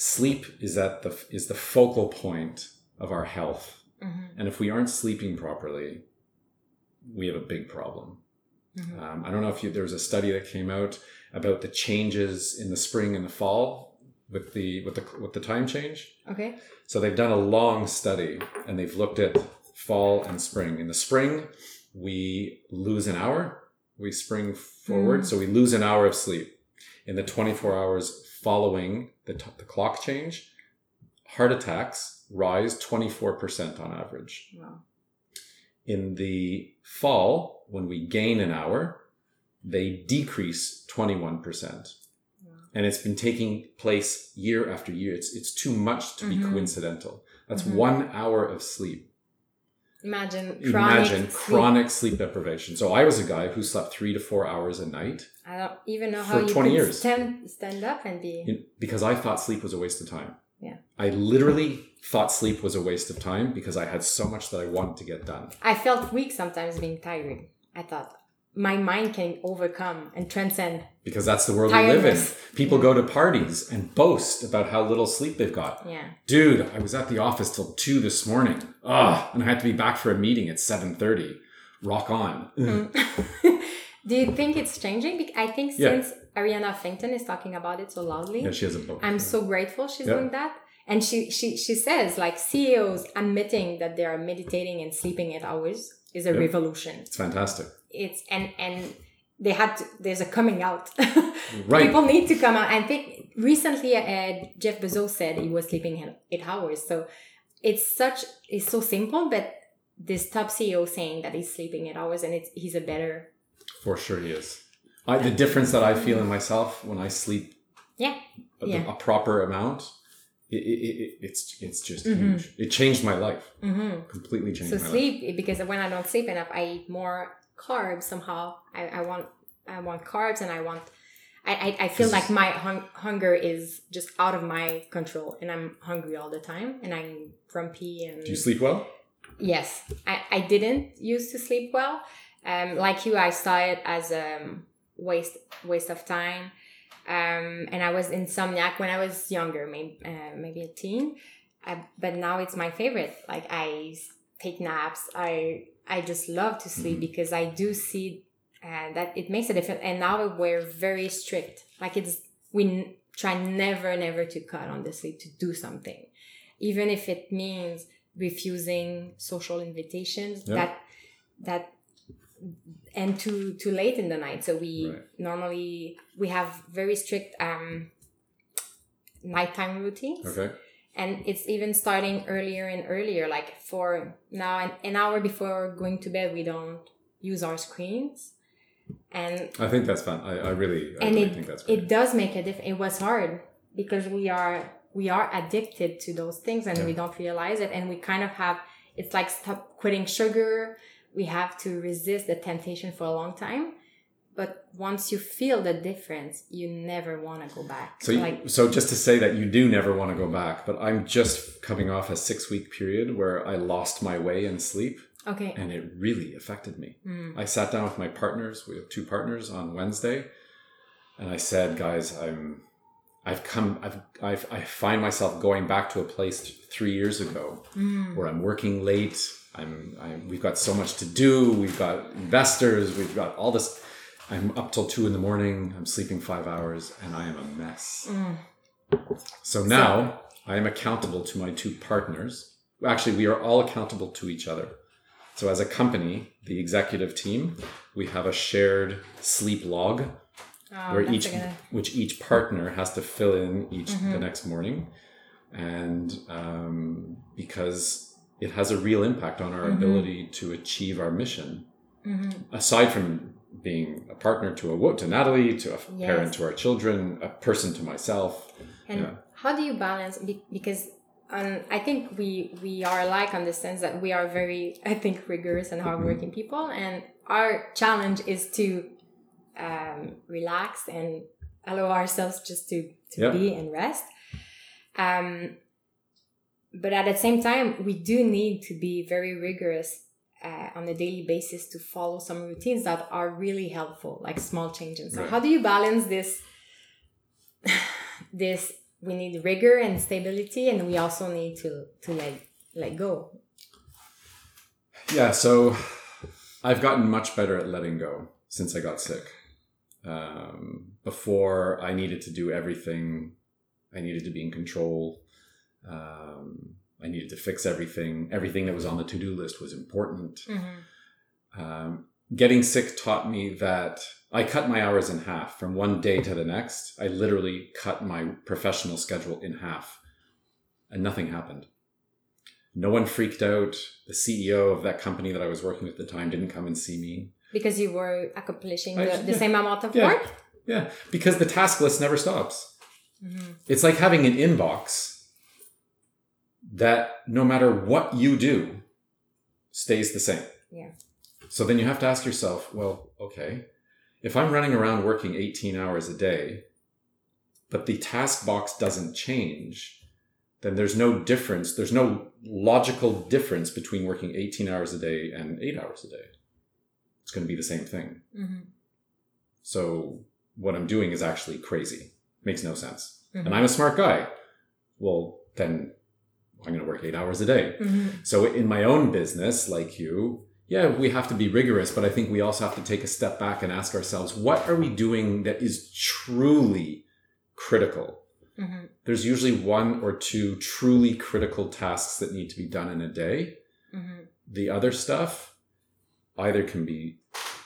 sleep is at the is the focal point of our health Mhm. and if we aren't sleeping properly we have a big problem Mhm. um, i don't know if you, there was a study that came out about the changes in the spring and the fall with the with the with the time change Okay. so they've done a long study and they've looked at fall and spring. In the spring, we lose an hour. We spring forward, Mm. so we lose an hour of sleep. In the 24 hours following the, t- the clock change, heart attacks rise 24% on average. Wow. In the fall, when we gain an hour, they decrease 21% Wow. and it's been taking place year after year. It's it's too much to be Mhm. coincidental. That's Mhm. one hour of sleep. Imagine chronic Imagine sleep. chronic sleep deprivation. So I was a guy who slept three to four hours a night I don't even know how you 20 could years. stand stand up and be. because I thought sleep was a waste of time. Yeah. I literally thought sleep was a waste of time because I had so much that I wanted to get done. I felt weak sometimes being tired. I thought my mind can overcome and transcend. Because that's the world we live in. Tiredness. People go to parties and boast about how little sleep they've got. Yeah. Dude, I was at the office till two this morning. Ah, and I had to be back for a meeting at seven thirty. Rock on. Do you think it's changing? I think Yeah. since Arianna Huffington is talking about it so loudly, Yeah, she has a book. I'm so grateful she's Yeah. doing that. And she, she she says like CEOs admitting that they are meditating and sleeping eight hours is a Yeah. revolution. It's fantastic. It's and and they had to there's a coming out. Right. People need to come out. I think recently uh, Jeff Bezos said he was sleeping eight hours. So it's such it's so simple, but this top CEO saying that he's sleeping eight hours and it's he's a better. For sure, he is. I, the difference that I feel in myself when I sleep, yeah, a, yeah. a proper amount, it, it, it, it's it's just Mhm. huge. It changed my life. Mm-hmm. Completely changed So my life. sleep because when I don't sleep enough, I eat more carbs somehow. I, I want I want carbs and I want I I, I feel like my hung, hunger is just out of my control and I'm hungry all the time and I'm grumpy and Do you sleep well? yes. I, I didn't used to sleep well. Um like you I saw it as a waste waste of time. Um and I was insomniac when I was younger maybe uh, maybe a teen. Uh, but now it's my favorite. Like I take naps. I I just love to sleep Mhm. because I do see uh, that it makes a difference. And now we're very strict. Like it's we n- try never never to cut on the sleep to do something. Even if it means refusing social invitations that that and too too late in the night. So we Right. normally we have very strict um nighttime routines. Okay. And it's even starting earlier and earlier like for now an, an hour before going to bed we don't use our screens and I think that's fun. I, I really, and really it think that's great. it does make a difference. It was hard because we are we are addicted to those things and Yeah. we don't realize it, and we kind of have it's like stop quitting sugar. We have to resist the temptation for a long time, but once you feel the difference, you never want to go back. So, like so just to say that you do never want to go back, but I'm just coming off a six week period where I lost my way in sleep, okay, and it really affected me. Mm. I sat down with my partners. We have two partners on Wednesday, and I said, "Guys, I'm, I've come, I've, I've, I find myself going back to a place three years ago Mm. where I'm working late. I'm, I'm, we've got so much to do. We've got investors. We've got all this. I'm up till two in the morning. I'm sleeping five hours, and I am a mess. Mm. So now I am accountable to my two partners. Actually, we are all accountable to each other. So as a company, the executive team, we have a shared sleep log Oh, where each good- which each partner has to fill in each the Mhm. next morning, and um, because it has a real impact on our Mhm. ability to achieve our mission. Mhm. Aside from being a partner to a wo- to Natalie, to a Yes. parent to our children, a person to myself. And Yeah. how do you balance? Because um, I think we we are alike on the sense that we are very, I think, rigorous and hardworking people, and our challenge is to um, relax and allow ourselves just to to Yeah. be and rest. Um, but at the same time, we do need to be very rigorous uh, on a daily basis to follow some routines that are really helpful, like small changes. So, Right. how do you balance this? this we need rigor and stability, and we also need to to let let go. Yeah, so I've gotten much better at letting go since I got sick. Um, before, I needed to do everything. I needed to be in control. Um, I needed to fix everything. Everything that was on the to do list was important. Um, getting sick taught me that I cut my hours in half from one day to the next. I literally cut my professional schedule in half, and nothing happened. No one freaked out. The CEO of that company that I was working with at the time didn't come and see me. Because you were accomplishing I- the, the same amount of Yeah. work. Yeah, because the task list never stops. Mhm. It's like having an inbox that no matter what you do stays the same. Yeah. So then you have to ask yourself, well, okay, if I'm running around working 18 hours a day, but the task box doesn't change, then there's no difference. There's no logical difference between working 18 hours a day and eight hours a day. It's going to be the same thing. Mhm. So what I'm doing is actually crazy. Makes no sense. Mhm. And I'm a smart guy. Well, then I'm going to work eight hours a day. Mhm. So in my own business, like you, yeah, we have to be rigorous, but I think we also have to take a step back and ask ourselves, what are we doing that is truly critical? Mhm. There's usually one or two truly critical tasks that need to be done in a day. Mhm. The other stuff either can be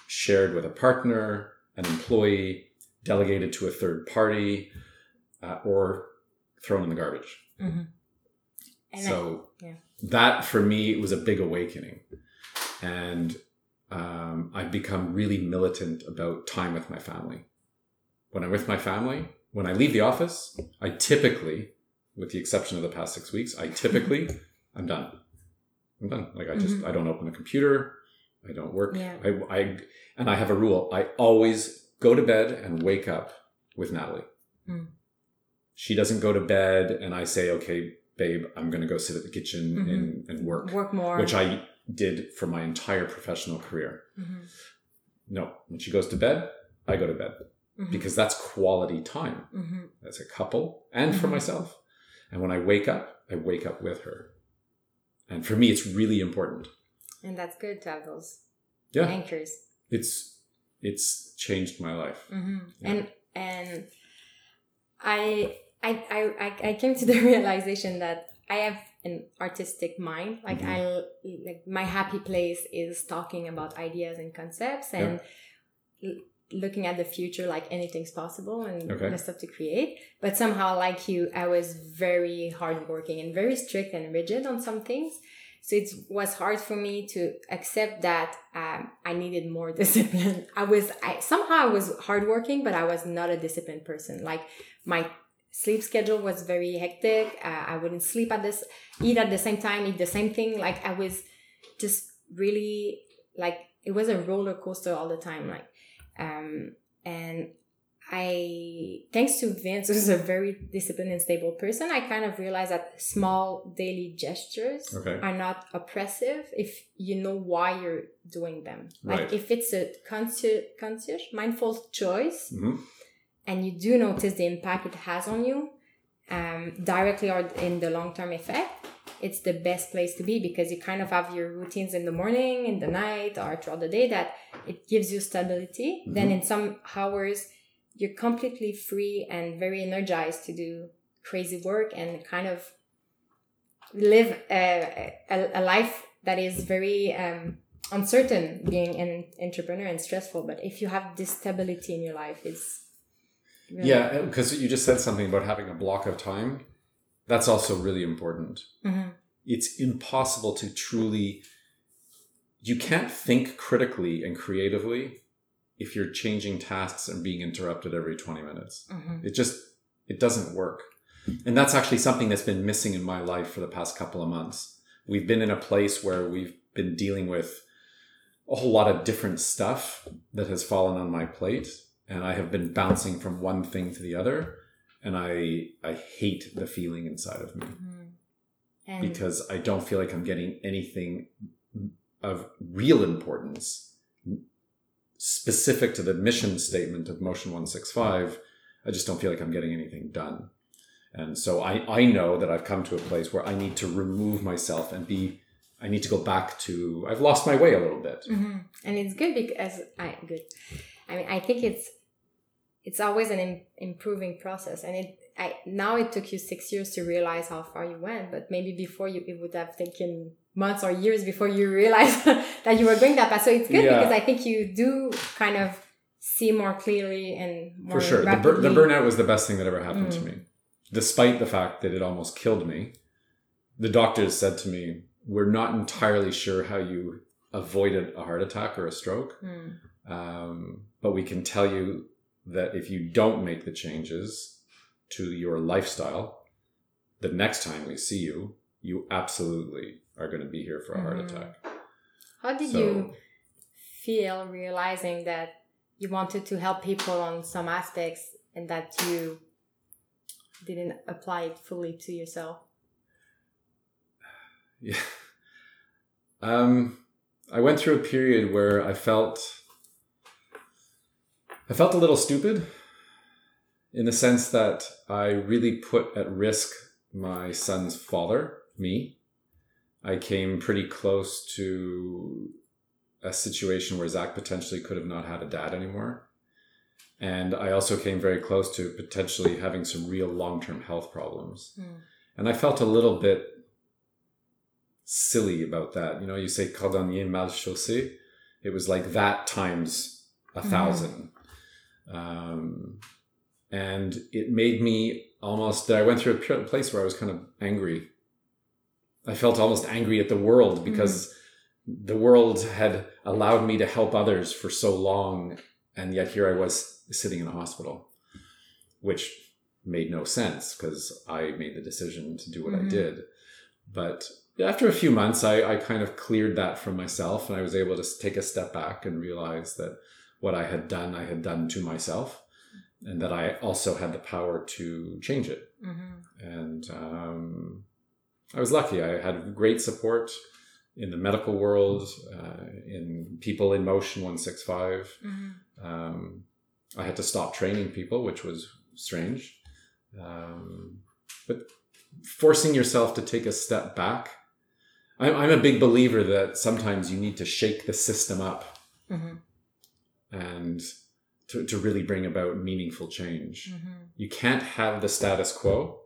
shared with a partner, an employee, delegated to a third party. uh, or thrown in the garbage. Mm-hmm. And so I- yeah. that for me was a big awakening, and um, I've become really militant about time with my family. When I'm with my family, when I leave the office, I typically, with the exception of the past six weeks, I typically I'm done. I'm done. Like I just Mhm. I don't open the computer. I don't work. Yeah. I, I and I have a rule. I always go to bed and wake up with Natalie. Mm. She doesn't go to bed, and I say, "Okay, babe, I'm going to go sit at the kitchen Mhm. and, and work," work more. which I did for my entire professional career. Mhm. No, when she goes to bed, I go to bed Mhm. because that's quality time Mhm. as a couple and for Mhm. myself. And when I wake up, I wake up with her. And for me, it's really important. and that's good to have those Yeah, anchors. it's it's changed my life. hmm Yeah. And and I, I I I came to the realization that I have an artistic mind. Like Mhm. I like my happy place is talking about ideas and concepts and l- looking at the future like anything's possible and Okay. the stuff to create. But somehow, like you, I was very hardworking and very strict and rigid on some things. So it was hard for me to accept that um, I needed more discipline. I was I, somehow I was hardworking, but I was not a disciplined person. Like my sleep schedule was very hectic. Uh, I wouldn't sleep at this, eat at the same time, eat the same thing. Like I was just really like it was a roller coaster all the time. Like, um, and I, thanks to Vince, who's a very disciplined and stable person, I kind of realized that small daily gestures Okay. are not oppressive if you know why you're doing them. Like Right. if it's a conscious, conscious, mindful choice, hmm and you do notice the impact it has on you, um, directly or in the long term effect, it's the best place to be because you kind of have your routines in the morning, in the night, or throughout the day that it gives you stability. Then in some hours, you're completely free and very energized to do crazy work and kind of live a, a, a life that is very um, uncertain being an entrepreneur and stressful. But if you have this stability in your life, it's really- Yeah, because you just said something about having a block of time. That's also really important. Mhm. It's impossible to truly. You can't think critically and creatively if you're changing tasks and being interrupted every 20 minutes. Mhm. It just it doesn't work. And that's actually something that's been missing in my life for the past couple of months. We've been in a place where we've been dealing with a whole lot of different stuff that has fallen on my plate and I have been bouncing from one thing to the other and I I hate the feeling inside of me Mhm. Because I don't feel like I'm getting anything of real importance specific to the mission statement of Motion 165. I just don't feel like I'm getting anything done. And so I, I know that I've come to a place where I need to remove myself and be, I need to go back to, I've lost my way a little bit. Mhm. and it's good because I good. I mean, I think it's it's always an Im- improving process, and it I now it took you six years to realize how far you went, but maybe before you it would have taken months or years before you realized that you were going that path. So it's good Yeah. because I think you do kind of see more clearly and more For sure. The, bur- the burnout was the best thing that ever happened to Mm. me. Despite the fact that it almost killed me, the doctors said to me, We're not entirely sure how you avoided a heart attack or a stroke, Mm. Um, but we can tell you that if you don't make the changes to your lifestyle, the next time we see you, you absolutely are going to be here for a heart Mhm. attack. How did So- you feel realizing that you wanted to help people on some aspects and that you didn't apply it fully to yourself? Yeah. Um, I went through a period where I felt I felt a little stupid in the sense that I really put at risk my son's father, me. I came pretty close to a situation where Zach potentially could have not had a dad anymore. And I also came very close to potentially having some real long term health problems. Mm. And I felt a little bit silly about that. You know, you say cordonnier mal chaussé. It was like that times a Mhm. 1000 Um, and it made me almost I went through a place where I was kind of angry. I felt almost angry at the world because the world had allowed me to help others for so long, and yet here I was sitting in a hospital, which made no sense because I made the decision to do what I Mhm. did. But after a few months, I, I kind of cleared that from myself, and I was able to take a step back and realize that what I had done, I had done to myself, and that I also had the power to change it Mm-hmm. and um, I was lucky. I had great support in the medical world, uh, in people in Motion One Six Five. Mm-hmm. Um, I had to stop training people, which was strange. Um, but forcing yourself to take a step back. I'm, I'm a big believer that sometimes you need to shake the system up Mm-hmm. And to, to really bring about meaningful change. Mm-hmm. You can't have the status quo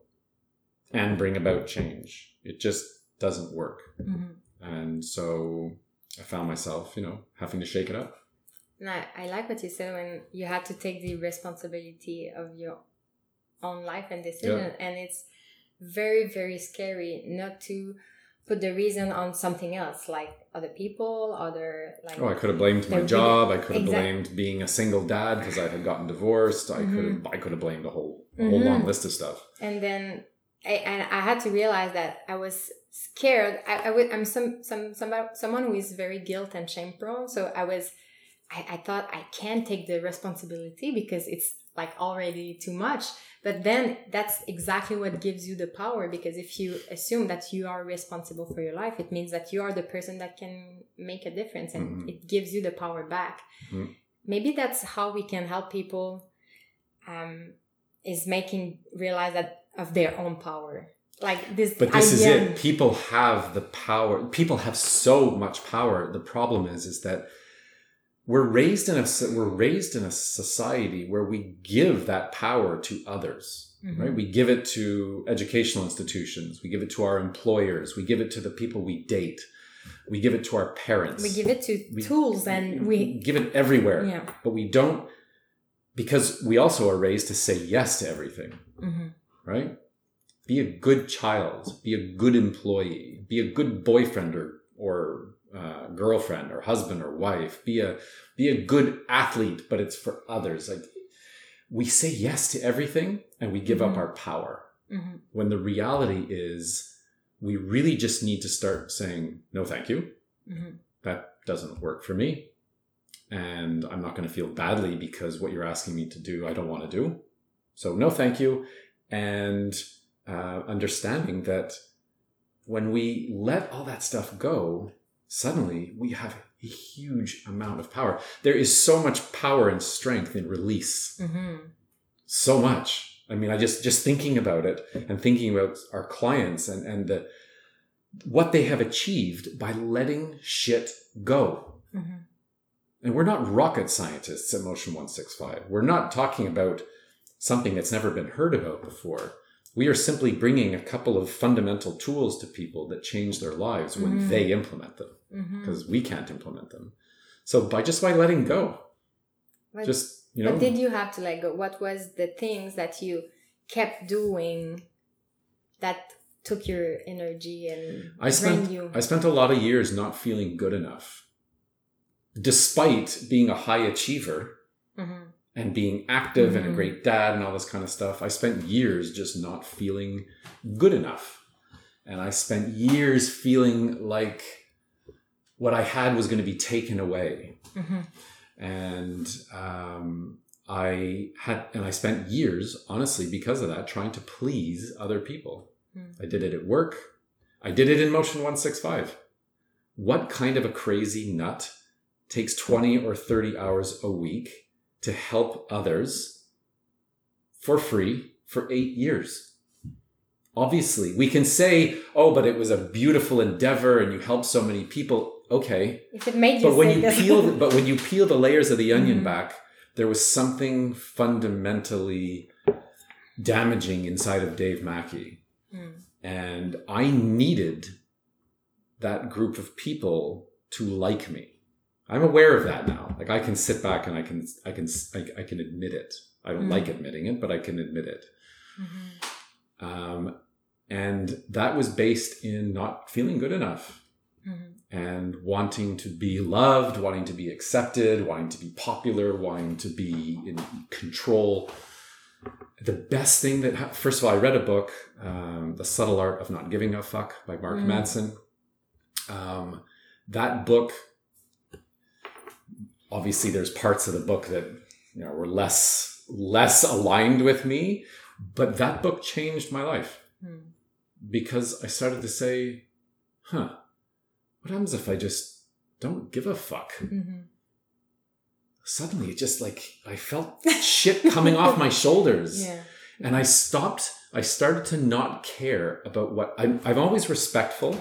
and bring about change. It just doesn't work. Mm-hmm. And so I found myself, you know, having to shake it up. And I, I like what you said when you had to take the responsibility of your own life and decision. And it's very, very scary not to put the reason on something else, like other people, other like Oh, I could have blamed my job. I could have blamed being a single dad because I had gotten divorced. I could have I could have blamed a whole a whole Mhm. long list of stuff. and then I, and I had to realize that I was scared. I, I would, I'm some, some, some, someone who is very guilt and shame prone. So I was, I, I thought I can't take the responsibility because it's like already too much. But then that's exactly what gives you the power because if you assume that you are responsible for your life, it means that you are the person that can make a difference and Mhm. it gives you the power back. Mhm. Maybe that's how we can help people um, is making realize that of their own power. Like this But this is it. People have the power. People have so much power. The problem is, is that we're raised in a we're raised in a society where we give that power to others. Mhm. Right? We give it to educational institutions. We give it to our employers. We give it to the people we date. We give it to our parents. We give it to We- tools and we, give it everywhere. yeah. But we don't because we also are raised to say yes to everything hmm right? Be a good child, be a good employee, be a good boyfriend or or uh, girlfriend or husband or wife. Be a be a good athlete, but it's for others. Like we say yes to everything and we give up Mhm. our power. hmm When the reality is, we really just need to start saying no, thank you. hmm That doesn't work for me, and I'm not going to feel badly because what you're asking me to do, I don't want to do. So no, thank you and uh, understanding that when we let all that stuff go, suddenly we have a huge amount of power. There is so much power and strength in release. hmm So much. I mean, I just just thinking about it and thinking about our clients and and the what they have achieved by letting shit go. hmm And we're not rocket scientists at Motion 165. We're not talking about something that's never been heard about before. We are simply bringing a couple of fundamental tools to people that change their lives when Mhm. they implement them because we can't implement them. So by just by letting go, But, just, you know, but did you have to let go? What was the things that you kept doing that took your energy and I spent you? I spent a lot of years not feeling good enough. Despite being a high achiever, and being active and a Mhm. great dad and all this kind of stuff. I spent years just not feeling good enough. And I spent years feeling like what I had was going to be taken away. hmm And um, I had, and I spent years, honestly, because of that, trying to please other people. Mm. I did it at work. I did it in Motion 165. What kind of a crazy nut takes 20 or 30 hours a week to help others for free for eight years? Obviously, we can say, oh, but it was a beautiful endeavor and you helped so many people. Okay. If it made you But when you this- peel, but when you peel the layers of the onion Mhm. back, there was something fundamentally damaging inside of Dave Mackey Mm. and I needed that group of people to like me. I'm aware of that now. Like I can sit back and I can I can I, I can admit it. I don't Mm. like admitting it, but I can admit it. Mhm. Um, and that was based in not feeling good enough Mhm. and wanting to be loved, wanting to be accepted, wanting to be popular, wanting to be in control. The best thing that, hap- first of all, I read a book, um, The Subtle Art of Not Giving a Fuck by Mark Mm. Manson. Um, that book, obviously, there's parts of the book that you know were less less aligned with me, but that book changed my life Mm. because I started to say, huh, what happens if I just don't give a fuck? Mhm. Suddenly, it just like I felt shit coming off my shoulders. Yeah. And I stopped, I started to not care about what I'm, I'm always respectful.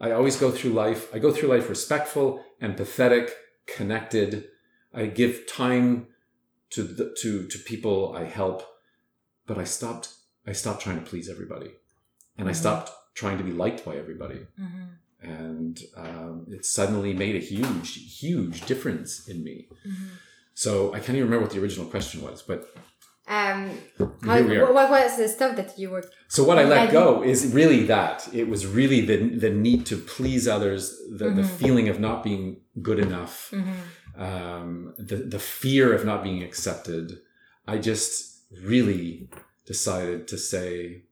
I always go through life, I go through life respectful, empathetic, connected. I give time to the, to to people I help, but I stopped I stopped trying to please everybody, and I Mhm. stopped trying to be liked by everybody, Mhm. and um, it suddenly made a huge huge difference in me. Mhm. So I can't even remember what the original question was, but Um, how, here we are. what was the stuff that you were? So what I let go is really that. It was really the the need to please others, the, the Mhm. feeling of not being good enough, Mhm. um, the the fear of not being accepted. I just really decided to say,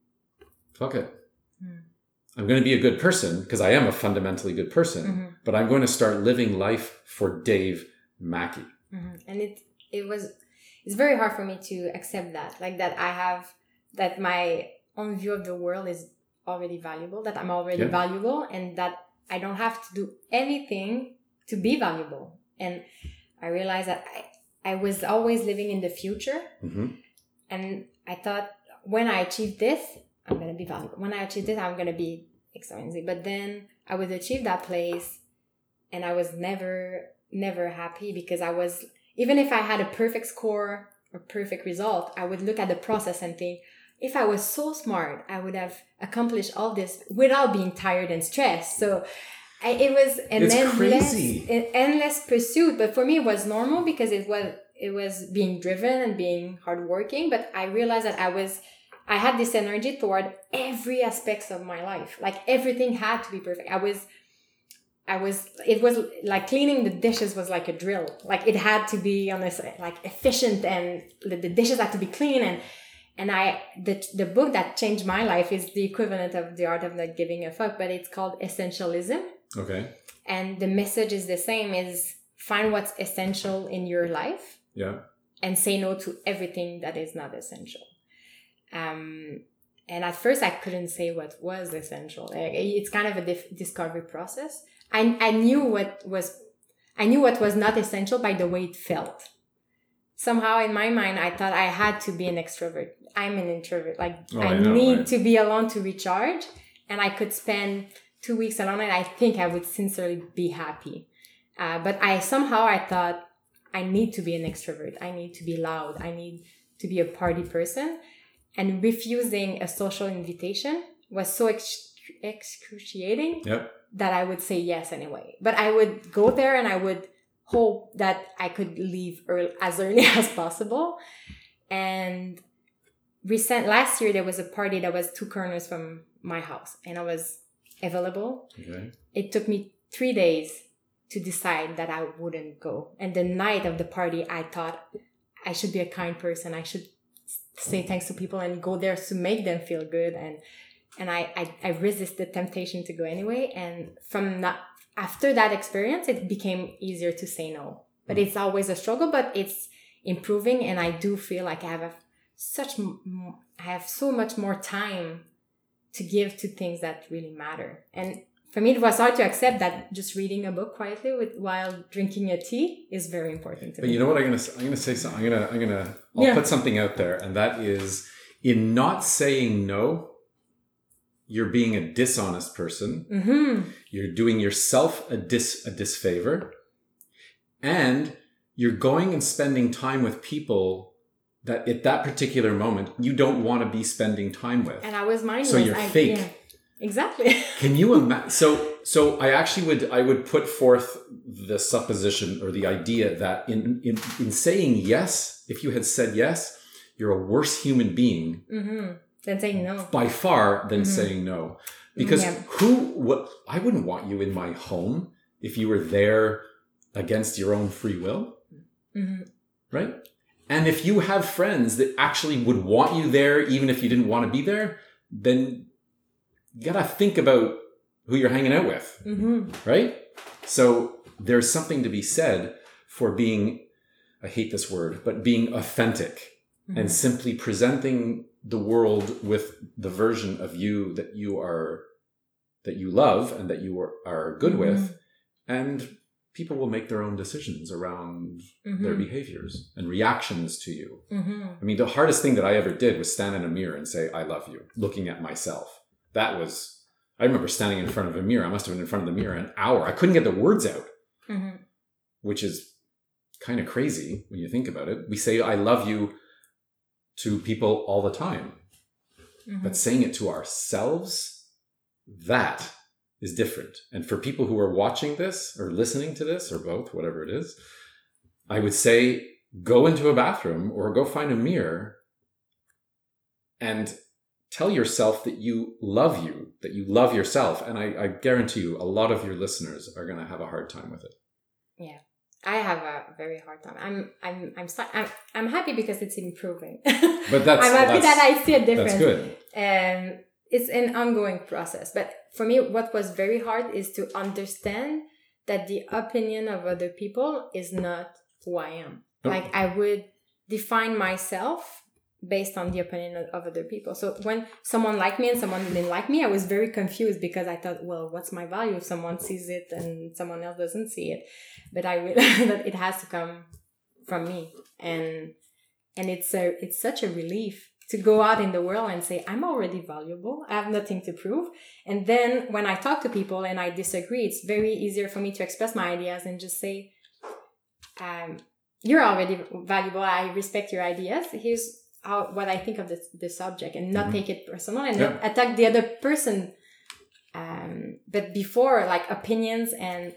"Fuck it." Mm. I'm going to be a good person because I am a fundamentally good person, Mhm. but I'm going to start living life for Dave Mackey. Mhm. And it it was it's very hard for me to accept that, like that I have that my own view of the world is already valuable, that I'm already Yeah. valuable, and that I don't have to do anything to be valuable. And I realized that I I was always living in the future, hmm and I thought when I achieve this, I'm gonna be valuable. When I achieve this, I'm gonna be X, Y, and Z. But then I would achieve that place, and I was never, never happy because I was even if I had a perfect score or perfect result, I would look at the process and think, if I was so smart, I would have accomplished all this without being tired and stressed. So I, it was an It's endless, an endless pursuit. But for me, it was normal because it was it was being driven and being hardworking. But I realized that I was I had this energy toward every aspects of my life. Like everything had to be perfect. I was I was it was like cleaning the dishes was like a drill. Like it had to be on this like efficient and the, the dishes had to be clean and and I the the book that changed my life is the equivalent of the art of not giving a fuck, but it's called Essentialism. Okay. And the message is the same is find what's essential in your life Yeah. and say no to everything that is not essential. Um, and at first, I couldn't say what was essential. It's kind of a dif- discovery process. I, I knew what was, I knew what was not essential by the way it felt. Somehow in my mind, I thought I had to be an extrovert. I'm an introvert. Like Oh, I I know, need right. to be alone to recharge, and I could spend two weeks alone, and I think I would sincerely be happy. Uh, but I somehow I thought I need to be an extrovert. I need to be loud. I need to be a party person. And refusing a social invitation was so ex- excruciating Yep. That I would say yes anyway. But I would go there and I would hope that I could leave early, as early as possible. And recent last year there was a party that was two corners from my house and I was available. Okay. It took me three days to decide that I wouldn't go. And the night of the party, I thought I should be a kind person. I should say thanks to people and go there to make them feel good. And and I I, I resist the temptation to go anyway. And from that after that experience, it became easier to say no. But mm. it's always a struggle, but it's improving. And I do feel like I have a, such m- m- I have so much more time to give to things that really matter. And for me, it was hard to accept that just reading a book quietly with, while drinking a tea is very important to But me. you know what I'm gonna I'm gonna say something. I'm gonna I'm gonna I'll Yeah. put something out there, and that is in not saying no, you're being a dishonest person. mm-hmm. You're doing yourself a dis a disfavor, and you're going and spending time with people that at that particular moment you don't want to be spending time with. And I was mindless. So you're I- fake. yeah. exactly. Can you imagine? So, so I actually would I would put forth the supposition or the idea that in in in saying yes, if you had said yes, you're a worse human being mm-hmm. Then saying no. by far than Mhm. saying no. Because Yeah. who what I wouldn't want you in my home if you were there against your own free will, hmm right? And if you have friends that actually would want you there even if you didn't want to be there, then you got to think about who you're hanging out with, hmm right? So there's something to be said for being I hate this word, but being authentic Mm-hmm. and simply presenting the world with the version of you that you are that you love and that you are, are good with and people will make their own decisions around hmm their behaviors and reactions to you. Hmm i mean the hardest thing that i ever did was stand in a mirror and say i love you looking at myself. That was i remember standing in front of a mirror. I must have been in front of the mirror an hour. I couldn't get the words out. Hmm which is kind of crazy when you think about it. We say i love you to people all the time. Hmm but saying it to ourselves that is different. And for people who are watching this or listening to this or both whatever it is i would say go into a bathroom or go find a mirror and tell yourself that you love you that you love yourself. And i, I guarantee you a lot of your listeners are going to have a hard time with it I have a very hard time. I'm I'm I'm I'm, I'm happy because it's improving. but that's I'm happy that's, that I see a difference. that's good um, it's an ongoing process. But for me, what was very hard is to understand that the opinion of other people is not who I am. Nope. Like I would define myself based on the opinion of, other people. So when someone liked me and someone didn't like me, I was very confused because I thought, well, what's my value if someone sees it and someone else doesn't see it? But I realized that it has to come from me, and and it's a it's such a relief to go out in the world and say i'm already valuable. I have nothing to prove. And then when i talk to people and i disagree it's very easier for me to express my ideas and just say um, you're already valuable. I respect your ideas. Here's how what i think of this, this subject and not Mhm. take it personal and Yeah. not attack the other person um, but before like opinions and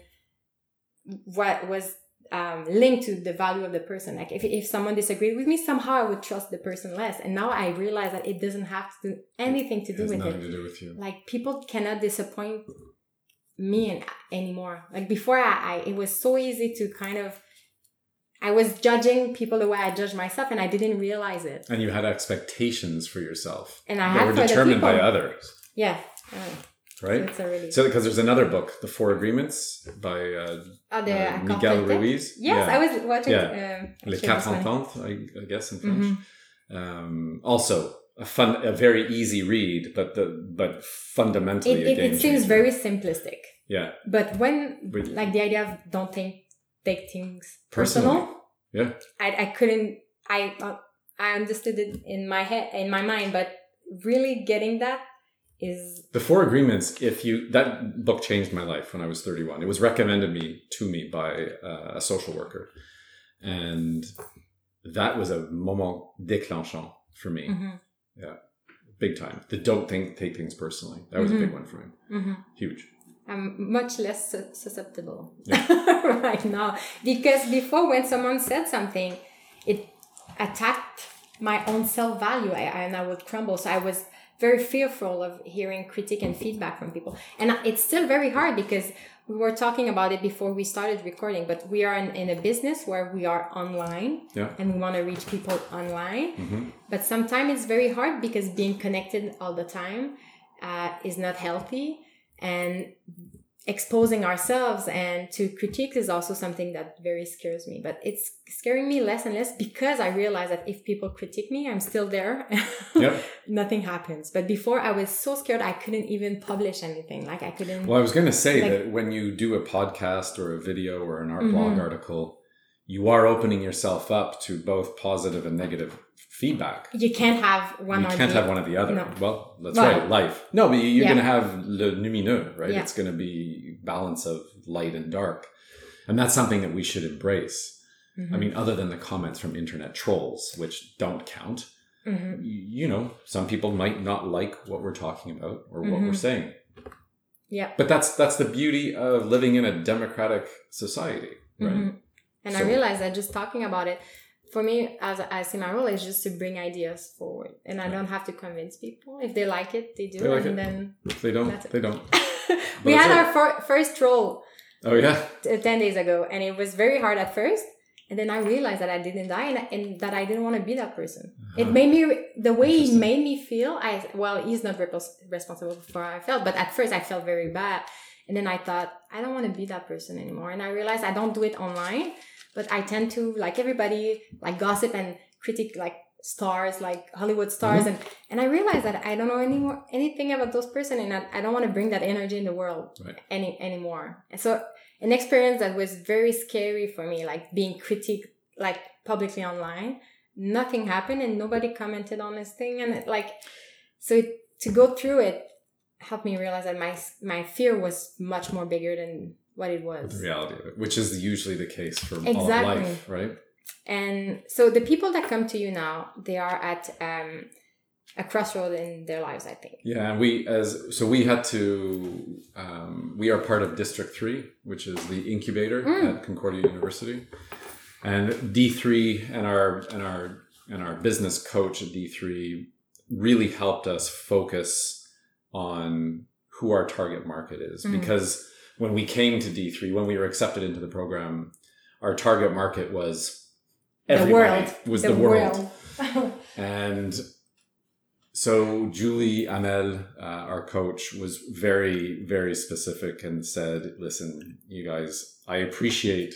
what was um, linked to the value of the person. Like if, if someone disagreed with me, somehow I would trust the person less. And now I realize that it doesn't have to do anything to it do has with nothing it. to do with you Like people cannot disappoint me and anymore. Like before, I, I it was so easy to kind of. I was judging people the way I judge myself, and I didn't realize it. and you had expectations for yourself And I that had were determined by others Yeah, uh, right so really. So, because there's another book, The Four Agreements by uh, oh, the uh, Miguel? Ruiz. Yes, Yeah. I was watching. Yeah. Um, Les Quatre. Ententes, I, I guess in French. Mhm. Um, also, a fun, a very easy read, but the but fundamentally It, it, it seems very simplistic. yeah But when, like the idea of don't think, take things Personally. personal, Yeah. I, I couldn't, I, uh, I understood it in my head, in my mind, but really getting that is, The Four Agreements. If you that book changed my life when I was 31. It was recommended me to me by uh, a social worker, and that was a moment déclenchant for me, Mhm, big time. The don't think take things personally. That was a Mhm. big one for me. mhm. Huge. I'm much less susceptible Yeah. right now because before when someone said something, it attacked my own self value and I would crumble. So I was very fearful of hearing critique and feedback from people. And it's still very hard because we were talking about it before we started recording, but we are in, in a business where we are online Yeah. and we want to reach people online. hmm But sometimes it's very hard because being connected all the time uh, is not healthy. And exposing ourselves and to critiques is also something that very scares me. But it's scaring me less and less because I realize that if people critique me, I'm still there. Yep. Nothing happens. But before I was so scared I couldn't even publish anything. Like I couldn't. Well, I was going to say Like- that when you do a podcast or a video or an art Mhm. blog article, you are opening yourself up to both positive and negative feedback. you can't have one you or can't the have one or the other. No. Well, that's Well- right. Life. No, but you're Yeah. going to have le lumineux, right? Yeah. It's going to be balance of light and dark, and that's something that we should embrace. Mhm. I mean, other than the comments from internet trolls, which don't count. Mhm. You know, some people might not like what we're talking about or what Mhm. we're saying. Yeah. But that's that's the beauty of living in a democratic society, right? Mhm. And I So- realized that just talking about it, for me, as I see my role is just to bring ideas forward, and I don't have to convince people. If they like it, they do, They like and it. then If they don't, they don't. we had it. our fir- first role Oh yeah. t- 10 days ago and it was very hard at first and then i realized that i didn't die and, and that i didn't want to be that person it Uh-huh. made me the way he made me feel i well he's not repos- responsible for how i felt but at first i felt very bad and then i thought i don't want to be that person anymore and i realized i don't do it online but i tend to like everybody like gossip and critic like stars like hollywood stars Mm-hmm. and and i realized that i don't know any more, anything about those person and I, I don't want to bring that energy in the world Right. any anymore and so an experience that was very scary for me, like being critiqued like publicly online. Nothing happened and nobody commented on this thing, and it, like so it, to go through it helped me realize that my my fear was much more bigger than what it was. The reality of it, which is usually the case for all of life, right? And so the people that come to you now, they are at um, a crossroad in their lives. I think. Yeah, and we as so we had to um, we are part of District Three, which is the incubator Mm. at Concordia University, and D three and our and our and our business coach at D three really helped us focus on who our target market is Mm. because when we came to D three when we were accepted into the program, our target market was The world was the, world. And so Julie Amel, uh, our coach, was very, very specific and said, listen, you guys, I appreciate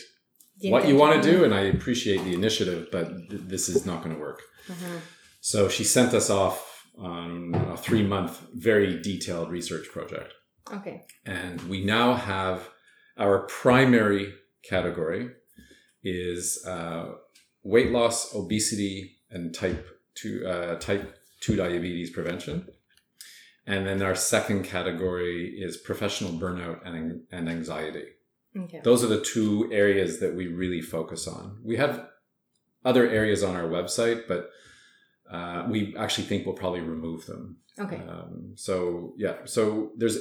The what you want to do and I appreciate the initiative, but th- this is not going to work. Mhm. So she sent us off on a three month, very detailed research project. Okay. And we now have our primary category is uh, weight loss, obesity, and type two uh, type two diabetes prevention. And then our second category is professional burnout and, and anxiety. Okay. Those are the two areas that we really focus on. We have other areas on our website, but uh, we actually think we'll probably remove them. Okay. Um, so yeah, so there's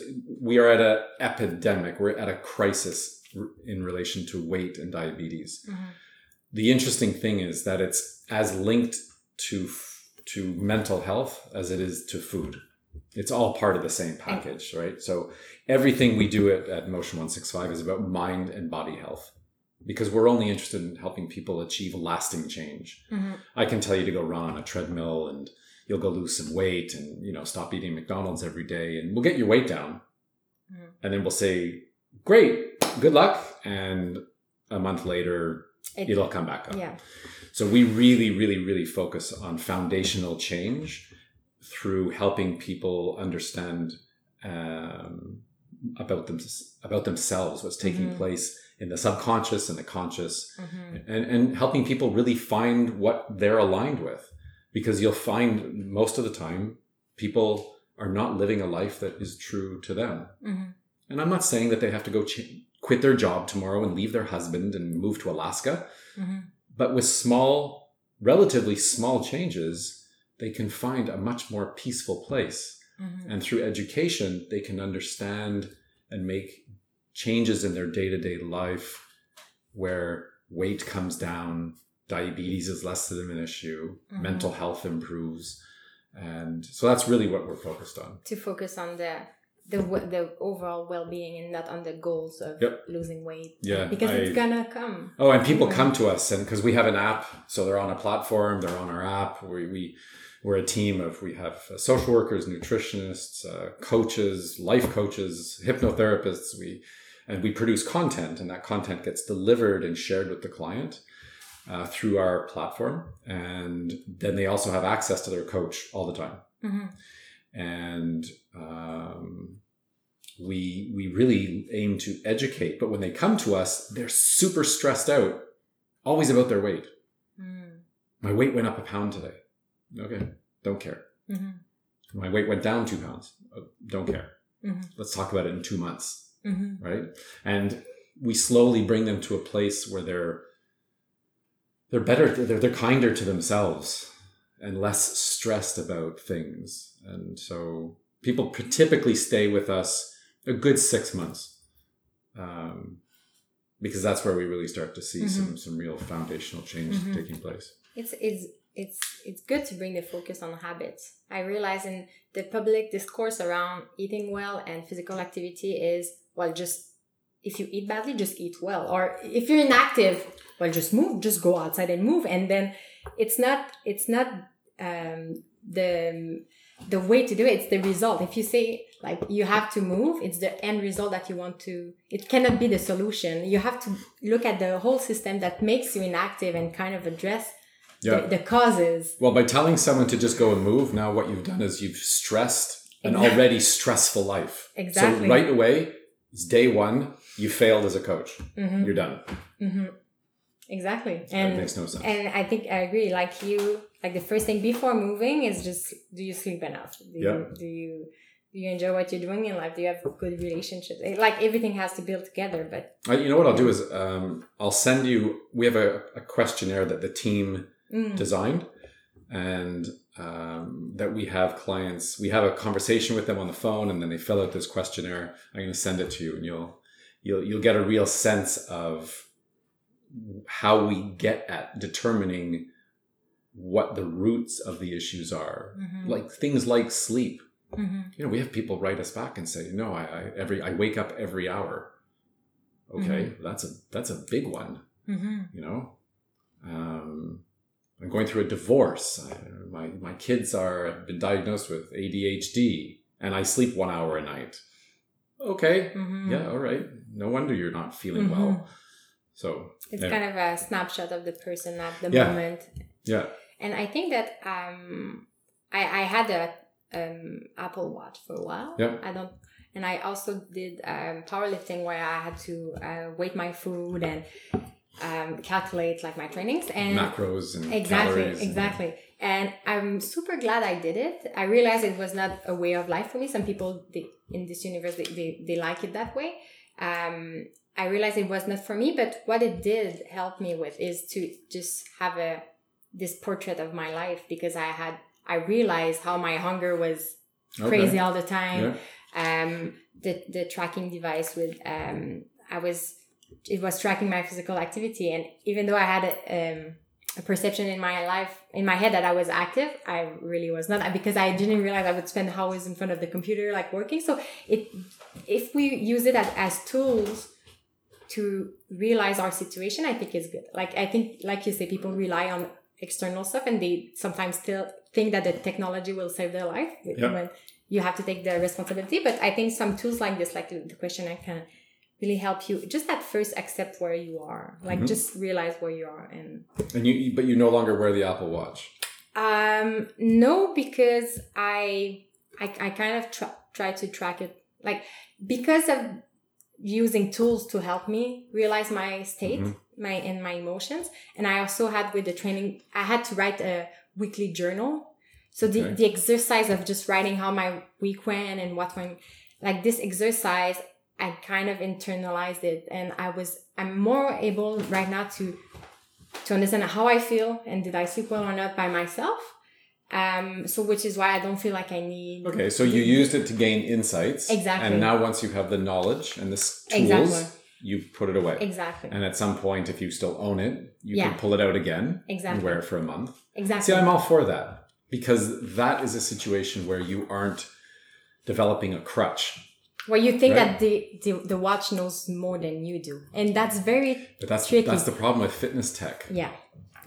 we are at an epidemic. We're at a crisis r- in relation to weight and diabetes. Mhm. The interesting thing is that it's as linked to to mental health as it is to food. It's all part of the same package, right? So everything we do at, at Motion One Six Five is about mind and body health because we're only interested in helping people achieve lasting change. Mhm. I can tell you to go run on a treadmill and you'll go lose some weight and you know stop eating McDonald's every day and we'll get your weight down. Mhm. And then we'll say, "Great, good luck." And a month later, It- it'll come back up. Yeah. So we really, really, really focus on foundational change through helping people understand um, about them about themselves, what's taking Mhm. place in the subconscious and the conscious, Mhm. and, and helping people really find what they're aligned with. Because you'll find most of the time people are not living a life that is true to them. Mhm. And I'm not saying that they have to go ch- quit their job tomorrow and leave their husband and move to Alaska, Mhm. but with small, relatively small changes, they can find a much more peaceful place. Mhm. And through education, they can understand and make changes in their day to day life where weight comes down, diabetes is less of an issue, Mhm. mental health improves. And so that's really what we're focused on. to focus on the the the overall well being and not on the goals of Yep. losing weight. Yeah. Because I- it's gonna come. Oh, and people come to us, and because we have an app, so they're on a platform, they're on our app. We we we're a team of we have uh, social workers, nutritionists, uh, coaches, life coaches, hypnotherapists. We and we produce content, and that content gets delivered and shared with the client uh, through our platform, and then they also have access to their coach all the time Mhm. and um, we we really aim to educate. But when they come to us, they're super stressed out, always about their weight. Mm. My weight went up a pound today. Okay, don't care. Mhm. My weight went down two pounds. Uh, Don't care. Mhm. Let's talk about it in two months, Mhm. right? And we slowly bring them to a place where they're they're better, they're, they're kinder to themselves and less stressed about things. And so people typically stay with us a good six months. Um, because that's where we really start to see Mm-hmm. some some real foundational change taking place. it's it's it's it's good to bring the focus on habits. I realize in the public discourse around eating well and physical activity is well just if you eat badly just eat well or if you're inactive well just move just go outside and move and then it's not it's not um the the way to do it it's the result if you say like you have to move it's the end result that you want to it cannot be the solution you have to look at the whole system that makes you inactive and kind of address Yeah. the, the causes Well, by telling someone to just go and move, now what you've done is you've stressed an already stressful life. Exactly. So right away, it's day one, you failed as a coach. Mm-hmm. You're done. exactly That and makes no sense. and i think i agree like you like the first thing before moving is just do you sleep enough do Yeah. you do you do you enjoy what you're doing in life do you have good relationships like everything has to build together but Uh, you know what I'll do is um, I'll send you. We have a, a questionnaire that the team mm, designed, and um, that we have clients. We have a conversation with them on the phone, and then they fill out this questionnaire. I'm going to send it to you, and you'll you'll you'll get a real sense of how we get at determining what the roots of the issues are. mhm, Like things like sleep. mhm. You know, we have people write us back and say, "No, I, I every I wake up every hour." Okay, that's a that's a big one Mhm. you know um, i'm going through a divorce I, my, my kids are have been diagnosed with adhd and i sleep one hour a night okay Mhm. yeah all right no wonder you're not feeling Mhm. well so it's yeah. kind of a snapshot of the person at the Yeah. moment yeah and i think that um i i had a um apple watch for a while Yeah. i don't and i also did um powerlifting where i had to uh, my food and um calculate like my trainings and macros and exactly calories and- exactly. And i'm super glad i did it. I realized it was not a way of life for me. Some people they, in this universe they, they, they like it that way. Um i realized it was not for me but what it did help me with is to just have a this portrait of my life because i had i realized how my hunger was Okay. crazy all the time. Yeah. Um the the tracking device with um i was it was tracking my physical activity. And even though i had a, um, a perception in my life in my head that i was active i really was not because i didn't realize i would spend hours in front of the computer like working. So it if we use it as, as tools to realize our situation i think is good. Like i think like you say people rely on external stuff and they sometimes still think that the technology will save their life Yeah. when you have to take the responsibility. But i think some tools like this like the question I can really help you just at first accept where you are like Mhm. just realize where you are and and you but you no longer wear the apple watch um no because i i, I kind of try, try to track it like because of using tools to help me realize my state Mhm. my and my emotions and i also had with the training i had to write a weekly journal so the, Okay. the exercise of just writing how my week went and what went like this exercise i kind of internalized it and i was i'm more able right now to to understand how i feel and did i sleep well or not by myself um so which is why i don't feel like i need okay so you used it to gain insights Exactly. and now once you have the knowledge and the tools Exactly. you put it away exactly and at some point if you still own it you Yeah. can pull it out again Exactly. and wear it for a month exactly See, I'm all for that because that is a situation where you aren't developing a crutch. Where you think Right. that the, the the watch knows more than you do and that's very But that's Tricky. that's the problem with fitness tech, yeah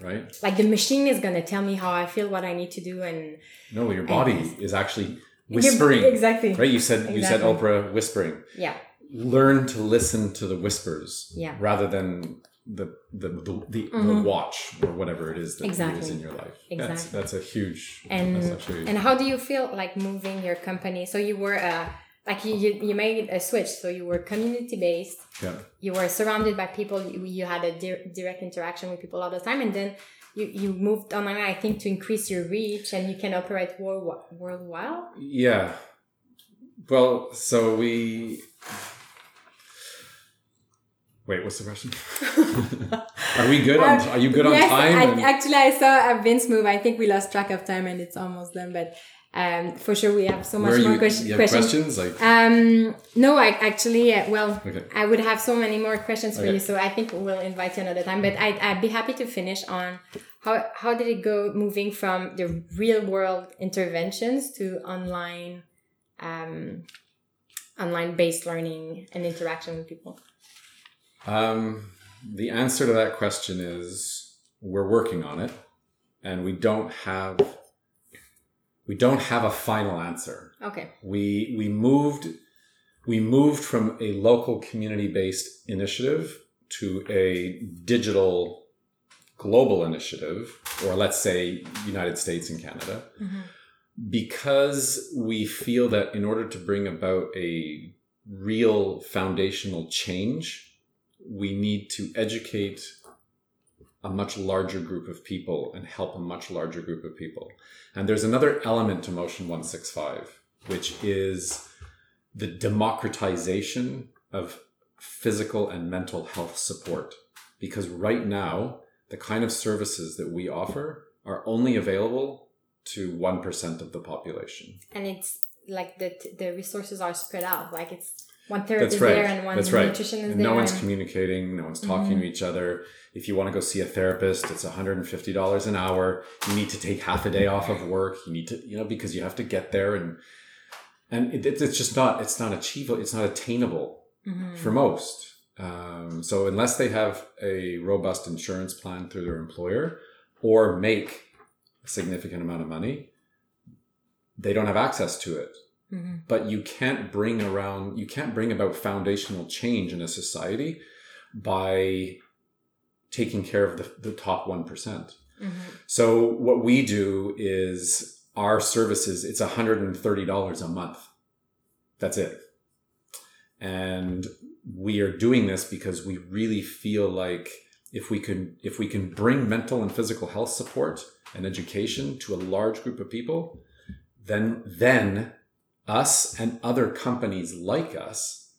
right? like the machine is gonna tell me how i feel what i need to do and No, your body is actually whispering. exactly Right? You said you said Oprah whispering. yeah Learn to listen to the whispers Yeah. rather than the the the, the, the Mhm. watch or whatever it is that it is Exactly. in your life. Exactly. that's that's a huge and and how do you feel like moving your company so you were uh like you, you, you made a switch so you were community based yeah. you were surrounded by people you, you had a di- direct interaction with people all the time and then you, you moved online i think to increase your reach and you can operate world, worldwide Yeah. Well, so we. Wait, what's the question? are we good on? Are you good on time? I, actually i saw a vince move i think we lost track of time and it's almost done but Um, for sure, we have so much Where more you, you have questions. questions? Like, Um, no, I actually, uh, well, Okay. I would have so many more questions for Okay. you, so I think we'll invite you another time. But I'd, I'd be happy to finish on how how did it go moving from the real world interventions to online, um, online based learning and interaction with people. Um, the answer to that question is we're working on it, and we don't have we don't have a final answer. Okay. We we moved we moved from a local community based initiative to a digital global initiative, or let's say United States and Canada, mm-hmm. because we feel that in order to bring about a real foundational change, we need to educate a much larger group of people and help a much larger group of people. And there's another element to Motion 165, which is the democratization of physical and mental health support. Because right now, the kind of services that we offer are only available to 1% of the population. And it's like the the resources are spread out. Like it's one therapist That's is right. there and one That's right. nutrition is And there. no one's communicating. No one's talking to each other. If you want to go see a therapist, it's $150 an hour. You need to take half a day off of work. You need to, you know, because you have to get there and, and it, it's- it's just not, it's not achievable. It's not attainable Mhm. for most. Um, so unless they have a robust insurance plan through their employer or make a significant amount of money, they don't have access to it Mhm. but you can't bring around you can't bring about foundational change in a society by taking care of the, the top 1% Mhm. so what we do is our services it's $130 a month that's it and we are doing this because we really feel like if we can if we can bring mental and physical health support and education to a large group of people then then us and other companies like us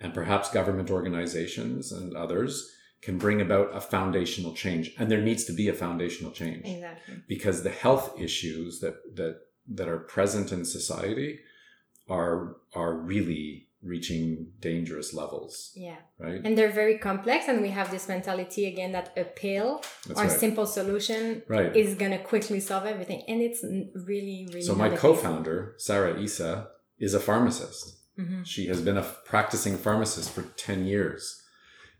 and perhaps government organizations and others can bring about a foundational change and there needs to be a foundational change Exactly. because the health issues that that that are present in society are are really reaching dangerous levels Yeah. right And they're very complex, and we have this mentality again that a pill that's or right simple solution right is gonna quickly solve everything, and it's really, really. so my co-founder sarah isa is a pharmacist Mhm. She has been a practicing pharmacist for 10 years.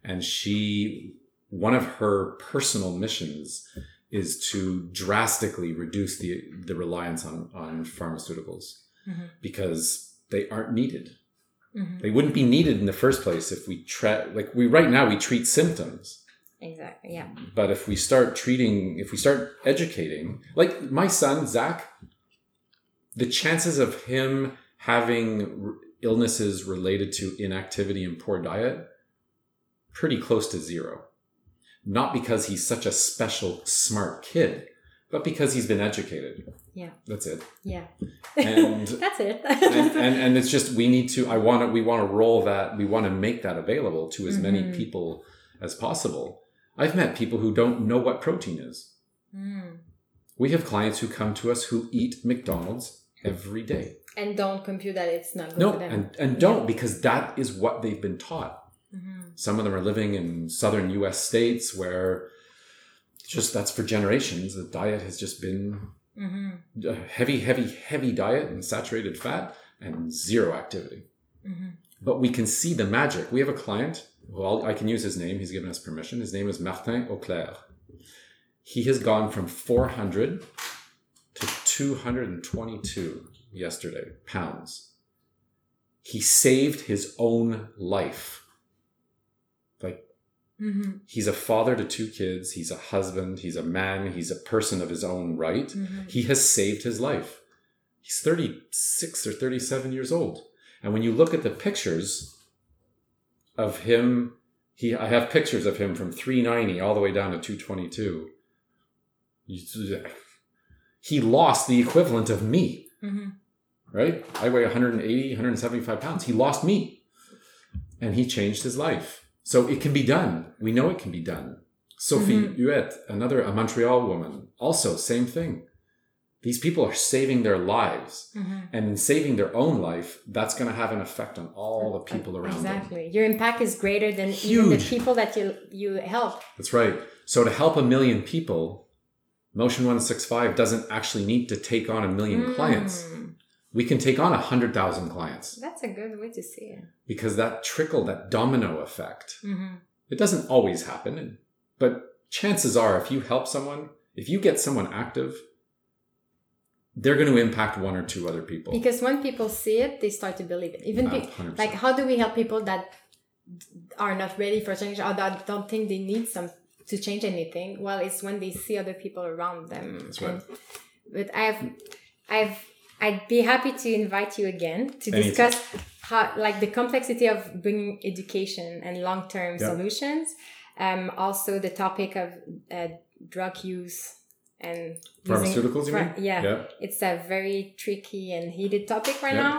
And she, one of her personal missions is to drastically reduce the, the reliance on, on pharmaceuticals Mhm. because they aren't needed. Mhm. They wouldn't be needed in the first place if we try, like we, right now we treat symptoms. Exactly. Yeah. But if we start treating, if we start educating, like my son, Zach, the chances of him having r- illnesses related to inactivity and poor diet, pretty close to zero. Not because he's such a special, smart kid, but because he's been educated. Yeah. That's it. Yeah. And That's it. and, and and it's just we need to i want to we want to roll that we want to make that available to as many Mhm. people as possible i've met people who don't know what protein is Mm. we have clients who come to us who eat mcdonald's every day And don't compute that it's not good no for them. and and don't because that is what they've been taught Mhm. some of them are living in southern us states where just that's for generations the diet has just been Mhm. a heavy heavy heavy diet and saturated fat and zero activity Mhm. but we can see the magic. We have a client. Well, I can use his name. He's given us permission. His name is Martin Auclair. He has gone from 400 to 222 yesterday pounds. He saved his own life. Mhm. he's a father to two kids. He's a husband. He's a man. He's a person of his own right. Mhm. He has saved his life. He's 36 or 37 years old. And when you look at the pictures of him, he I have pictures of him from 390 all the way down to 222. He lost the equivalent of me, Mhm. right? I weigh 180, 175 pounds. He lost me. And he changed his life. So it can be done. We know it can be done. Sophie Mhm. Huet, another a Montreal woman, also same thing these people are saving their lives. Mhm. And in saving their own life, that's going to have an effect on all the people around them. Exactly. Your impact is greater than even the people that you you help. That's right. So to help a million people, Motion 165 doesn't actually need to take on a million clients. We can take on 100,000 clients That's a good way to see it. because that trickle, that domino effect, hmm it doesn't always happen. But chances are, if you help someone, if you get someone active, they're going to impact one or two other people. Because when people see it, they start to believe it. Even pe- like, how do we help people that are not ready for change or that don't think they need some to change anything? Well, it's when they see other people around them. That's right. And- but I've, I've, I'd be happy to invite you again to Anytime. discuss how, like, the complexity of bringing education and long-term Yeah. solutions. Um, also the topic of uh, drug use and using- Pharmaceuticals, you mean? Yeah Yeah. it's a very tricky and heated topic right Yeah. now.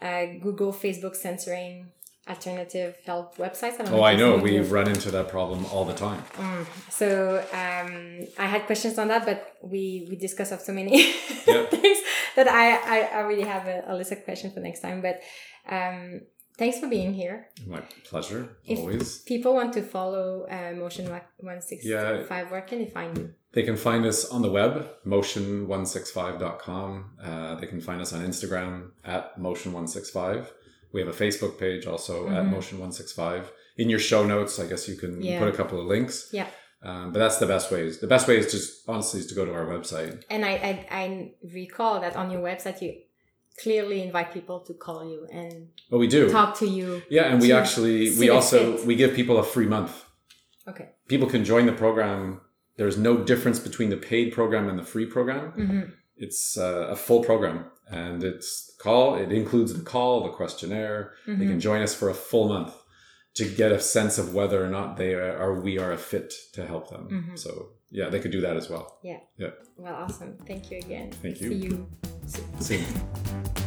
Uh, Google, Facebook censoring alternative health websites. I Oh, I know. We run into that problem all the time. Mm. So um, I had questions on that, but we we discussed of so many things that I, I I really have a, a list of questions for next time. But um, thanks for being here. My pleasure, If- always. People want to follow uh, Motion One Six Yeah. Five. Where can they find you? They can find us on the web, motion165.com. Uh, they can find us on Instagram at motion165. We have a Facebook page also at Mhm. motion165. In your show notes, I guess you can Yeah. put a couple of links. Yeah. Um, but that's the best ways. The best way is just honestly is to go to our website. And I, I, I recall that on your website you clearly invite people to call you and But we do. talk to you. Yeah, and we actually we also fit. we give people a free month. Okay. People can join the program. There's no difference between the paid program and the free program. hmm It's uh, a full program, and it's call. It includes the call, the questionnaire. They Mm-hmm. can join us for a full month to get a sense of whether or not they are, we are a fit to help them. Mhm. So yeah, they could do that as well. Yeah. Yeah. Well, awesome. Thank you again. Thank you. See you soon. See you.